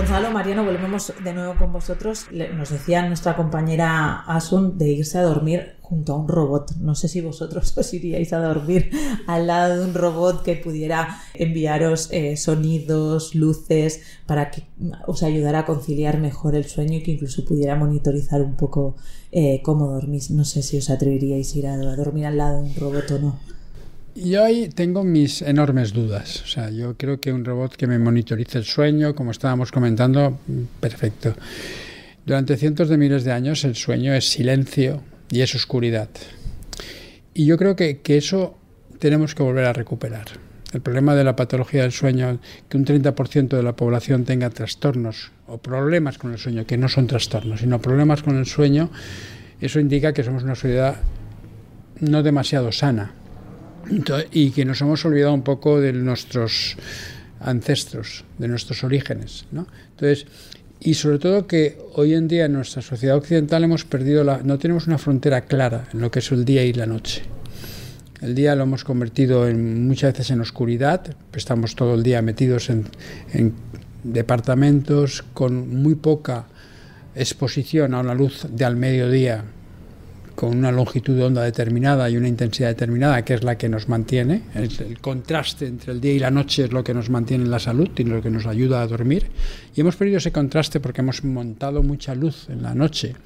Gonzalo, Mariano, volvemos de nuevo con vosotros. Nos decía nuestra compañera Asun de irse a dormir junto a un robot. No sé si vosotros os iríais a dormir al lado de un robot que pudiera enviaros eh, sonidos, luces, para que os ayudara a conciliar mejor el sueño y que incluso pudiera monitorizar un poco eh, cómo dormís. No sé si os atreveríais a ir a dormir al lado de un robot o no. Yo ahí tengo mis enormes dudas. O sea, yo creo que un robot que me monitorice el sueño, como estábamos comentando, perfecto. Durante cientos de miles de años el sueño es silencio y es oscuridad. Y yo creo que, que eso tenemos que volver a recuperar. El problema de la patología del sueño, que un 30% de la población tenga trastornos o problemas con el sueño, que no son trastornos, sino problemas con el sueño, eso indica que somos una sociedad no demasiado sana y que nos hemos olvidado un poco de nuestros ancestros, de nuestros orígenes. ¿no? Entonces, y sobre todo que hoy en día en nuestra sociedad occidental hemos perdido la, no tenemos una frontera clara en lo que es el día y la noche. El día lo hemos convertido en, muchas veces en oscuridad, estamos todo el día metidos en, en departamentos con muy poca exposición a una luz de al mediodía con una longitud de onda determinada y una intensidad determinada, que es la que nos mantiene. El, contraste entre el día y la noche es lo que nos mantiene en la salud y lo que nos ayuda a dormir. Y hemos perdido ese contraste porque hemos montado mucha luz en la noche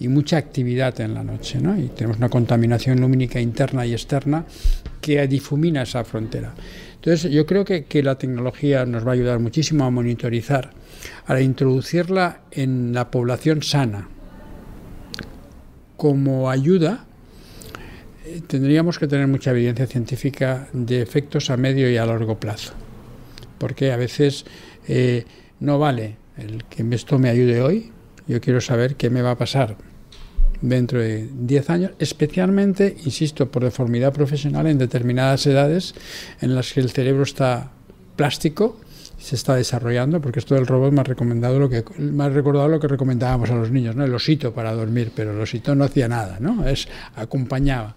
y mucha actividad en la noche, ¿no? Y tenemos una contaminación lumínica interna y externa que difumina esa frontera. Entonces, yo creo que, que la tecnología nos va a ayudar muchísimo a monitorizar, a introducirla en la población sana, como ayuda, eh, tendríamos que tener mucha evidencia científica de efectos a medio y a largo plazo. Porque a veces eh, no vale el que esto me ayude hoy, yo quiero saber qué me va a pasar dentro de 10 años, especialmente, insisto, por deformidad profesional en determinadas edades en las que el cerebro está plástico se está desarrollando, porque esto del robot me ha recomendado lo que me ha recordado lo que recomendábamos a los niños, ¿no? El osito para dormir, pero el osito no hacía nada, ¿no? Es acompañaba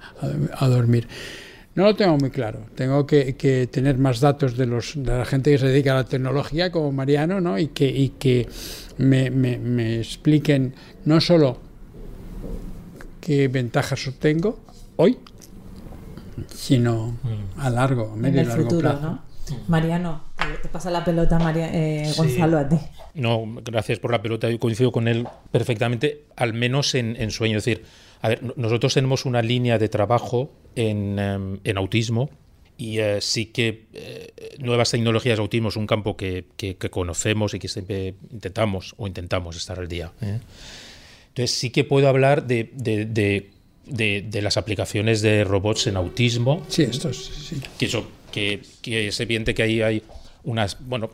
a, dormir. No lo tengo muy claro. Tengo que, tener más datos de los de la gente que se dedica a la tecnología, como Mariano, ¿no? Y que, y que me, me, expliquen no solo qué ventajas obtengo hoy, sino a largo, a medio y largo plazo. Mariano, te pasa la pelota, María, eh, Gonzalo, a ti. No, gracias por la pelota. Yo coincido con él perfectamente, al menos en, sueño. Es decir, a ver, nosotros tenemos una línea de trabajo en, em, autismo y eh, sí que eh, nuevas tecnologías de autismo es un campo que, conocemos y que siempre intentamos o intentamos estar al día. Entonces sí que puedo hablar de, de, las aplicaciones de robots en autismo. Sí, esto es, sí. Que eso que, es evidente que ahí hay unas, bueno,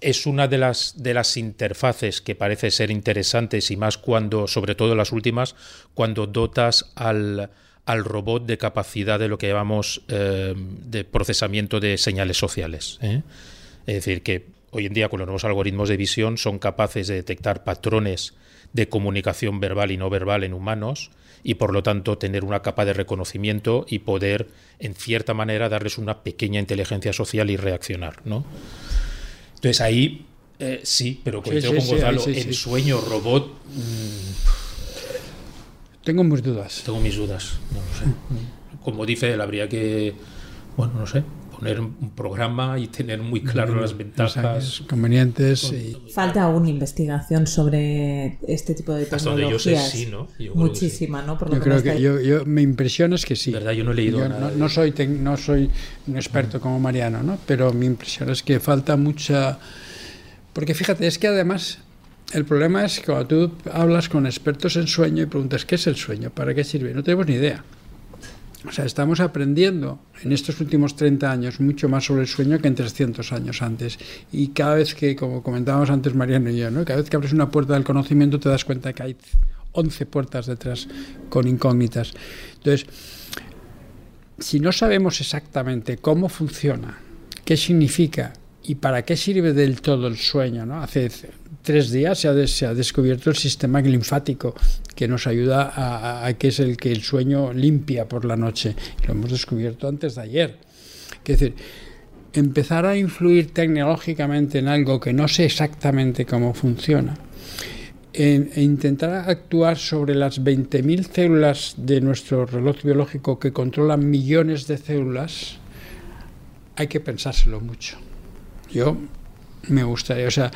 es una de las de las interfaces que parece ser interesantes y más cuando, sobre todo las últimas, cuando dotas al, al robot de capacidad de lo que llamamos eh, de procesamiento de señales sociales. ¿eh? Es decir, que hoy en día con los nuevos algoritmos de visión son capaces de detectar patrones de comunicación verbal y no verbal en humanos y por lo tanto tener una capa de reconocimiento y poder en cierta manera darles una pequeña inteligencia social y reaccionar, ¿no? Entonces ahí eh, sí, pero coincido con Gonzalo, el sueño robot mm, tengo mis dudas. Tengo mis dudas, no lo sé. Como dice él, habría que, bueno, no sé, poner un programa y tener muy claro las ventajas. convenientes. Y... Falta aún investigación sobre este tipo de tecnologías. yo sé, sí, ¿no? Muchísima, ¿no? Por lo yo creo que yo, yo, me impresiona es que sí. ¿Verdad? Yo no he leído nada. No, no, soy, no soy un experto como Mariano, ¿no? Pero mi impresión es que falta mucha... Porque fíjate, es que además el problema es que cuando tú hablas con expertos en sueño y preguntas qué es el sueño, para qué sirve, no tenemos ni idea. O sea, estamos aprendiendo en estos últimos 30 años mucho más sobre el sueño que en 300 años antes. Y cada vez que, como comentábamos antes Mariano y yo, ¿no? cada vez que abres una puerta del conocimiento te das cuenta que hay 11 puertas detrás con incógnitas. Entonces, si no sabemos exactamente cómo funciona, qué significa y para qué sirve del todo el sueño, ¿no? Hace tres días se ha, se ha, descubierto el sistema linfático que nos ayuda a, que es el que el sueño limpia por la noche. Lo hemos descubierto antes de ayer. Es decir, empezar a influir tecnológicamente en algo que no sé exactamente cómo funciona e, intentar actuar sobre las 20.000 células de nuestro reloj biológico que controlan millones de células, hay que pensárselo mucho. Yo me gustaría, o sea,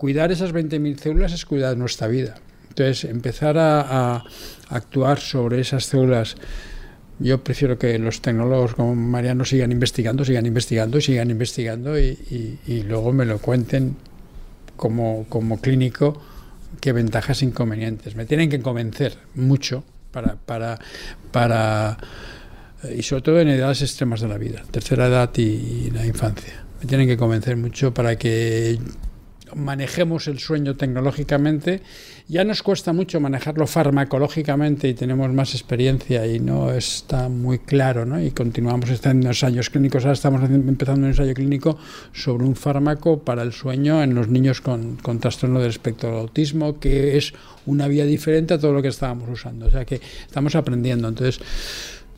cuidar esas 20.000 células es cuidar nuestra vida. Entonces, empezar a, actuar sobre esas células, yo prefiero que los tecnólogos como Mariano sigan investigando, sigan investigando y sigan investigando y, luego me lo cuenten como, como clínico qué ventajas e inconvenientes. Me tienen que convencer mucho para, para, para y sobre todo en edades extremas de la vida, tercera edad y la infancia. Me tienen que convencer mucho para que manejemos el sueño tecnológicamente, ya nos cuesta mucho manejarlo farmacológicamente y tenemos más experiencia y no está muy claro, ¿no? Y continuamos en ensayos clínicos, ahora estamos empezando un ensayo clínico sobre un fármaco para el sueño en los niños con, con trastorno del espectro del autismo, que es una vía diferente a todo lo que estábamos usando, o sea que estamos aprendiendo, entonces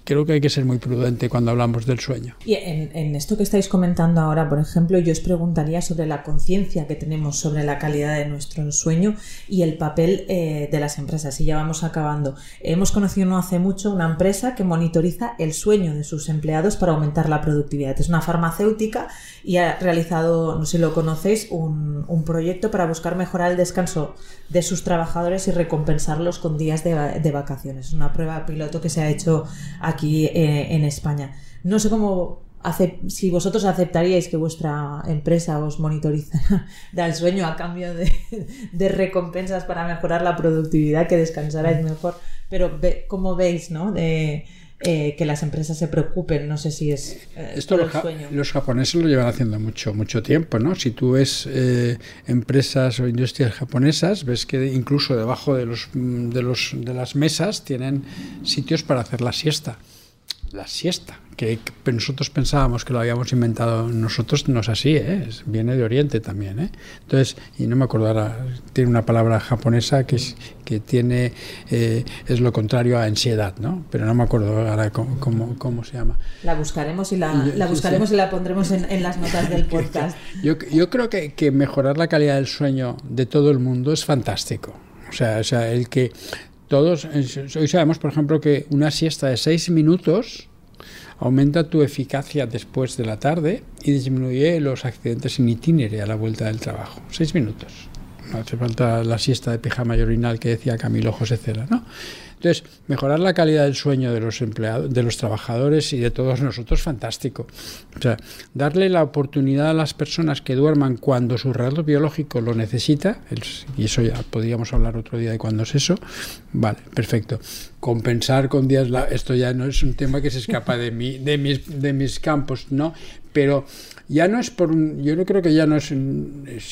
creo que hay que ser muy prudente cuando hablamos del sueño. Y en, esto que estáis comentando ahora, por ejemplo, yo os preguntaría sobre la conciencia que tenemos sobre la calidad de nuestro sueño y el papel eh, de las empresas. Y ya vamos acabando. Hemos conocido no hace mucho una empresa que monitoriza el sueño de sus empleados para aumentar la productividad. Es una farmacéutica y ha realizado, no sé si lo conocéis, un, proyecto para buscar mejorar el descanso de sus trabajadores y recompensarlos con días de, de vacaciones. Es una prueba piloto que se ha hecho aquí eh, en España. No sé cómo si vosotros aceptaríais que vuestra empresa os monitorice el sueño a cambio de, recompensas para mejorar la productividad, que descansarais mejor, pero ve, ¿cómo veis, no? Eh, que las empresas se preocupen, no sé si es eh, Esto los, sueño. los japoneses lo llevan haciendo mucho mucho tiempo, ¿no? Si tú ves empresas o industrias japonesas, ves que incluso debajo de los de los de las mesas tienen sitios para hacer la siesta la siesta, que nosotros pensábamos que lo habíamos inventado nosotros, no es así, ¿eh? viene de Oriente también. ¿eh? Entonces, y no me acuerdo ahora, tiene una palabra japonesa que, es, que tiene, eh, es lo contrario a ansiedad, ¿no? pero no me acuerdo ahora cómo, cómo, se llama. La buscaremos y la, la buscaremos y la pondremos en, en, las notas del podcast. yo, yo creo que, que mejorar la calidad del sueño de todo el mundo es fantástico. O sea, o sea, el que todos, hoy sabemos, por ejemplo, que una siesta de seis minutos aumenta tu eficacia después de la tarde y disminuye los accidentes en itinere a la vuelta del trabajo. Seis minutos. No hace falta la siesta de pijama y orinal que decía Camilo José Cela, ¿no? Entonces, mejorar la calidad del sueño de los empleados, de los trabajadores y de todos nosotros, fantástico. O sea, darle la oportunidad a las personas que duerman cuando su reloj biológico lo necesita, y eso ya podríamos hablar otro día de cuándo es eso, vale, perfecto. Compensar con días, esto ya no es un tema que se escapa de, mi, de, mis, de mis campos, ¿no? Pero ya no es por un, yo no creo que ya no es,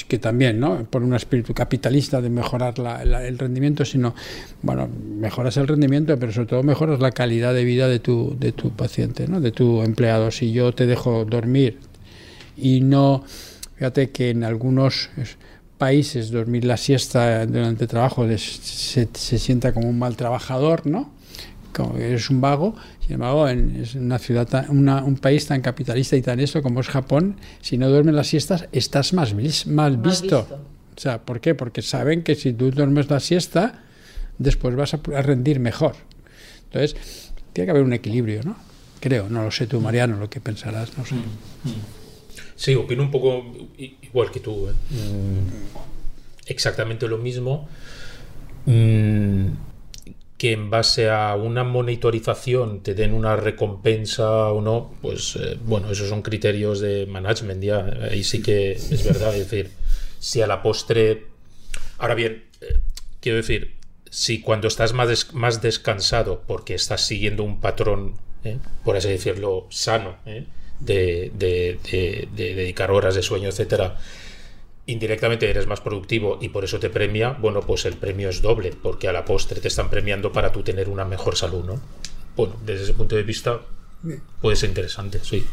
que también, ¿no? Por un espíritu capitalista de mejorar el rendimiento, sino, bueno, mejoras el rendimiento, pero sobre todo mejoras la calidad de vida de tu, de tu paciente, ¿no? De tu empleado. Si yo te dejo dormir y no Fíjate que en algunos países dormir la siesta durante el trabajo se, se, sienta como un mal trabajador, ¿no? Como eres un vago. Sin embargo, en, una ciudad, un país tan capitalista y tan eso como es Japón, si no duermes las siestas, estás más mal visto. O sea, ¿por qué? Porque saben que si tú duermes la siesta, después vas a rendir mejor. Entonces, tiene que haber un equilibrio, ¿no? Creo, no lo sé tú, Mariano, lo que pensarás, no sé. Sí, opino un poco igual que tú. ¿eh? Mm, exactamente lo mismo. Mm, que en base a una monitorización te den una recompensa o no, pues eh, bueno, esos son criterios de management ya. Ahí sí que es verdad. Es decir, si a la postre. Ahora bien, eh, quiero decir, si cuando estás más, más descansado porque estás siguiendo un patrón, por así decirlo, sano, de, dedicar horas de sueño, etcétera, indirectamente eres más productivo y por eso te premia, bueno, pues el premio es doble, porque a la postre te están premiando para tú tener una mejor salud, ¿no? Bueno, desde ese punto de vista puede ser interesante, sí.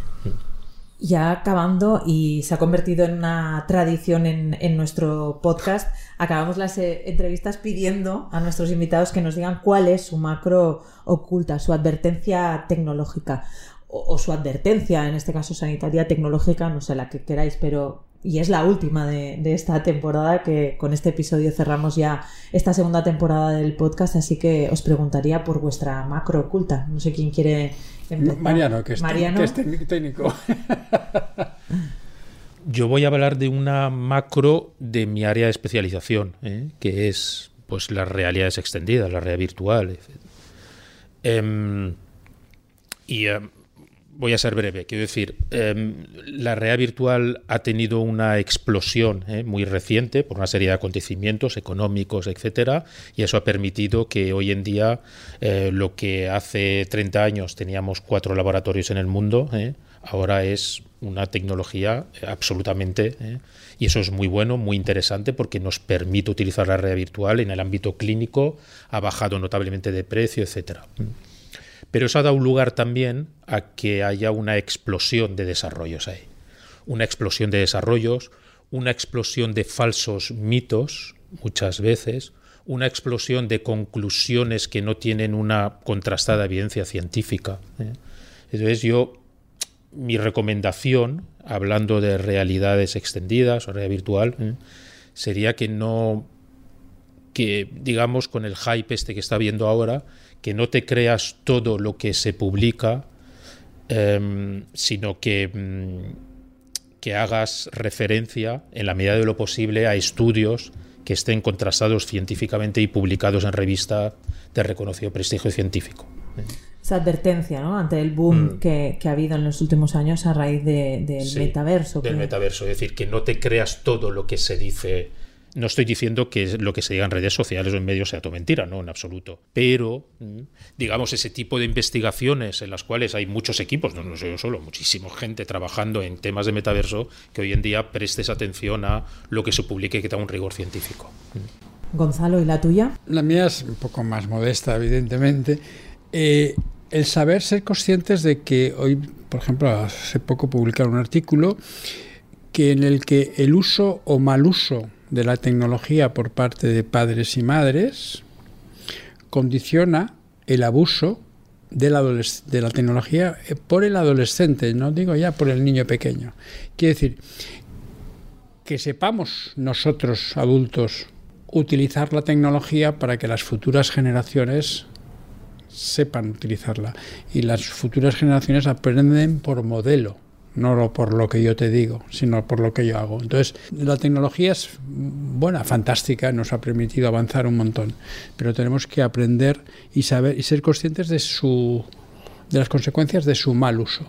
Ya acabando, y se ha convertido en una tradición en, nuestro podcast, acabamos las eh, entrevistas pidiendo a nuestros invitados que nos digan cuál es su macro oculta, su advertencia tecnológica o, su advertencia, en este caso sanitaria, tecnológica, no sé la que queráis, pero y es la última de, esta temporada que con este episodio cerramos ya esta segunda temporada del podcast, así que os preguntaría por vuestra macro oculta. No sé quién quiere empezar. Mariano, que es, Mariano. técnico. Yo voy a hablar de una macro de mi área de especialización, ¿eh? que es pues las realidades extendidas, la realidad virtual. Em, y em, voy a ser breve. Quiero decir, em, la realidad virtual ha tenido una explosión eh, muy reciente por una serie de acontecimientos económicos, etcétera, y eso ha permitido que hoy en día eh, lo que hace 30 años teníamos cuatro laboratorios en el mundo, eh, ahora es una tecnología absolutamente y eso es muy bueno, muy interesante porque nos permite utilizar la realidad virtual en el ámbito clínico, ha bajado notablemente de precio, etcétera. Pero eso ha dado lugar también a que haya una explosión de desarrollos ahí. Una explosión de desarrollos, una explosión de falsos mitos, muchas veces, una explosión de conclusiones que no tienen una contrastada evidencia científica. ¿eh? Entonces yo, mi recomendación, hablando de realidades extendidas o realidad virtual, ¿eh? sería que no, que digamos con el hype este que está viendo ahora, que no te creas todo lo que se publica, em, sino que, mm, que hagas referencia, en la medida de lo posible, a estudios que estén contrastados científicamente y publicados en revista de reconocido prestigio científico. Esa advertencia ¿no? ante el boom mm. que, ha habido en los últimos años a raíz del metaverso. Del metaverso, es decir, que no te creas todo lo que se dice no estoy diciendo que lo que se diga en redes sociales o en medios sea todo mentira, no, en absoluto. Pero, mm, digamos, ese tipo de investigaciones en las cuales hay muchos equipos, no, soy yo solo, muchísima gente trabajando en temas de metaverso, que hoy en día prestes atención a lo que se publique que tenga un rigor científico. Mm. Gonzalo, ¿y la tuya? La mía es un poco más modesta, evidentemente. Eh, el saber ser conscientes de que hoy, por ejemplo, hace poco publicaron un artículo que en el que el uso o mal uso de la tecnología por parte de padres y madres condiciona el abuso de la, de la tecnología eh, por el adolescente, no digo ya por el niño pequeño. Quiere decir, que sepamos nosotros adultos utilizar la tecnología para que las futuras generaciones sepan utilizarla y las futuras generaciones aprenden por modelo no por lo que yo te digo, sino por lo que yo hago. Entonces, la tecnología es buena, fantástica, nos ha permitido avanzar un montón, pero tenemos que aprender y saber y ser conscientes de su de las consecuencias de su mal uso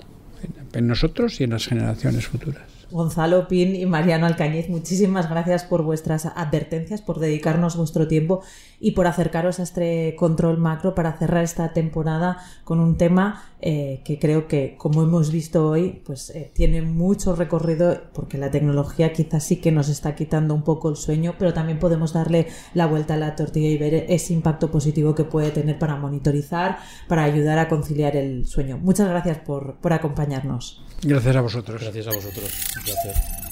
en nosotros y en las generaciones futuras. Gonzalo Pin y Mariano Alcañiz, muchísimas gracias por vuestras advertencias, por dedicarnos vuestro tiempo y por acercaros a este control macro para cerrar esta temporada con un tema eh, que creo que, como hemos visto hoy, pues eh, tiene mucho recorrido porque la tecnología quizás sí que nos está quitando un poco el sueño, pero también podemos darle la vuelta a la tortilla y ver ese impacto positivo que puede tener para monitorizar, para ayudar a conciliar el sueño. Muchas gracias por, por acompañarnos. Gracias a vosotros. Gracias a vosotros. Un placer.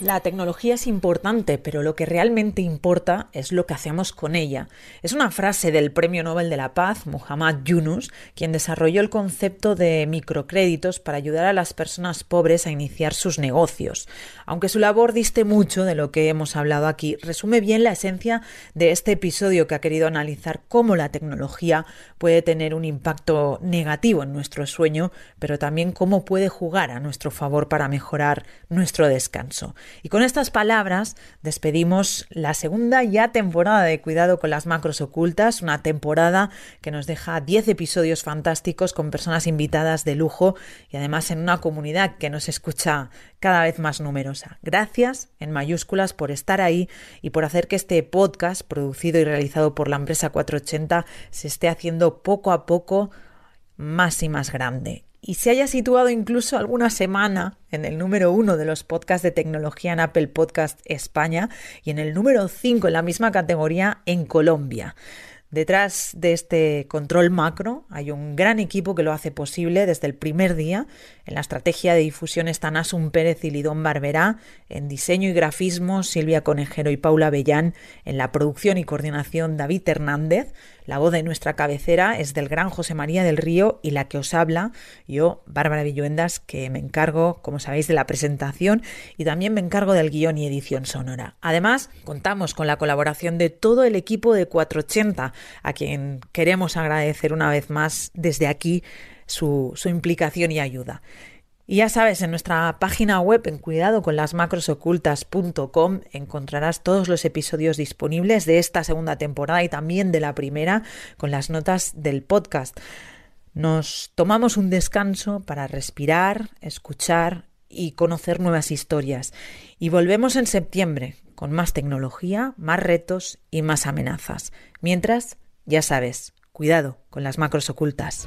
La tecnología es importante, pero lo que realmente importa es lo que hacemos con ella. Es una frase del Premio Nobel de la Paz, Muhammad Yunus, quien desarrolló el concepto de microcréditos para ayudar a las personas pobres a iniciar sus negocios. Aunque su labor diste mucho de lo que hemos hablado aquí, resume bien la esencia de este episodio que ha querido analizar cómo la tecnología puede tener un impacto negativo en nuestro sueño, pero también cómo puede jugar a nuestro favor para mejorar nuestro descanso. Y con estas palabras despedimos la segunda ya temporada de Cuidado con las Macros Ocultas, una temporada que nos deja 10 episodios fantásticos con personas invitadas de lujo y además en una comunidad que nos escucha cada vez más numerosa. Gracias en mayúsculas por estar ahí y por hacer que este podcast, producido y realizado por la empresa 480, se esté haciendo poco a poco más y más grande y se haya situado incluso alguna semana en el número uno de los podcasts de tecnología en Apple Podcast España y en el número cinco en la misma categoría en Colombia. Detrás de este control macro hay un gran equipo que lo hace posible desde el primer día. En la estrategia de difusión están Asun Pérez y Lidón Barberá, en diseño y grafismo Silvia Conejero y Paula Bellán, en la producción y coordinación David Hernández, la voz de nuestra cabecera es del gran José María del Río y la que os habla, yo, Bárbara Villuendas, que me encargo, como sabéis, de la presentación y también me encargo del guion y edición sonora. Además, contamos con la colaboración de todo el equipo de 480, a quien queremos agradecer una vez más desde aquí su, su implicación y ayuda. Y ya sabes, en nuestra página web en cuidadoconlasmacrosocultas.com encontrarás todos los episodios disponibles de esta segunda temporada y también de la primera con las notas del podcast. Nos tomamos un descanso para respirar, escuchar y conocer nuevas historias. Y volvemos en septiembre con más tecnología, más retos y más amenazas. Mientras, ya sabes, cuidado con las macros ocultas.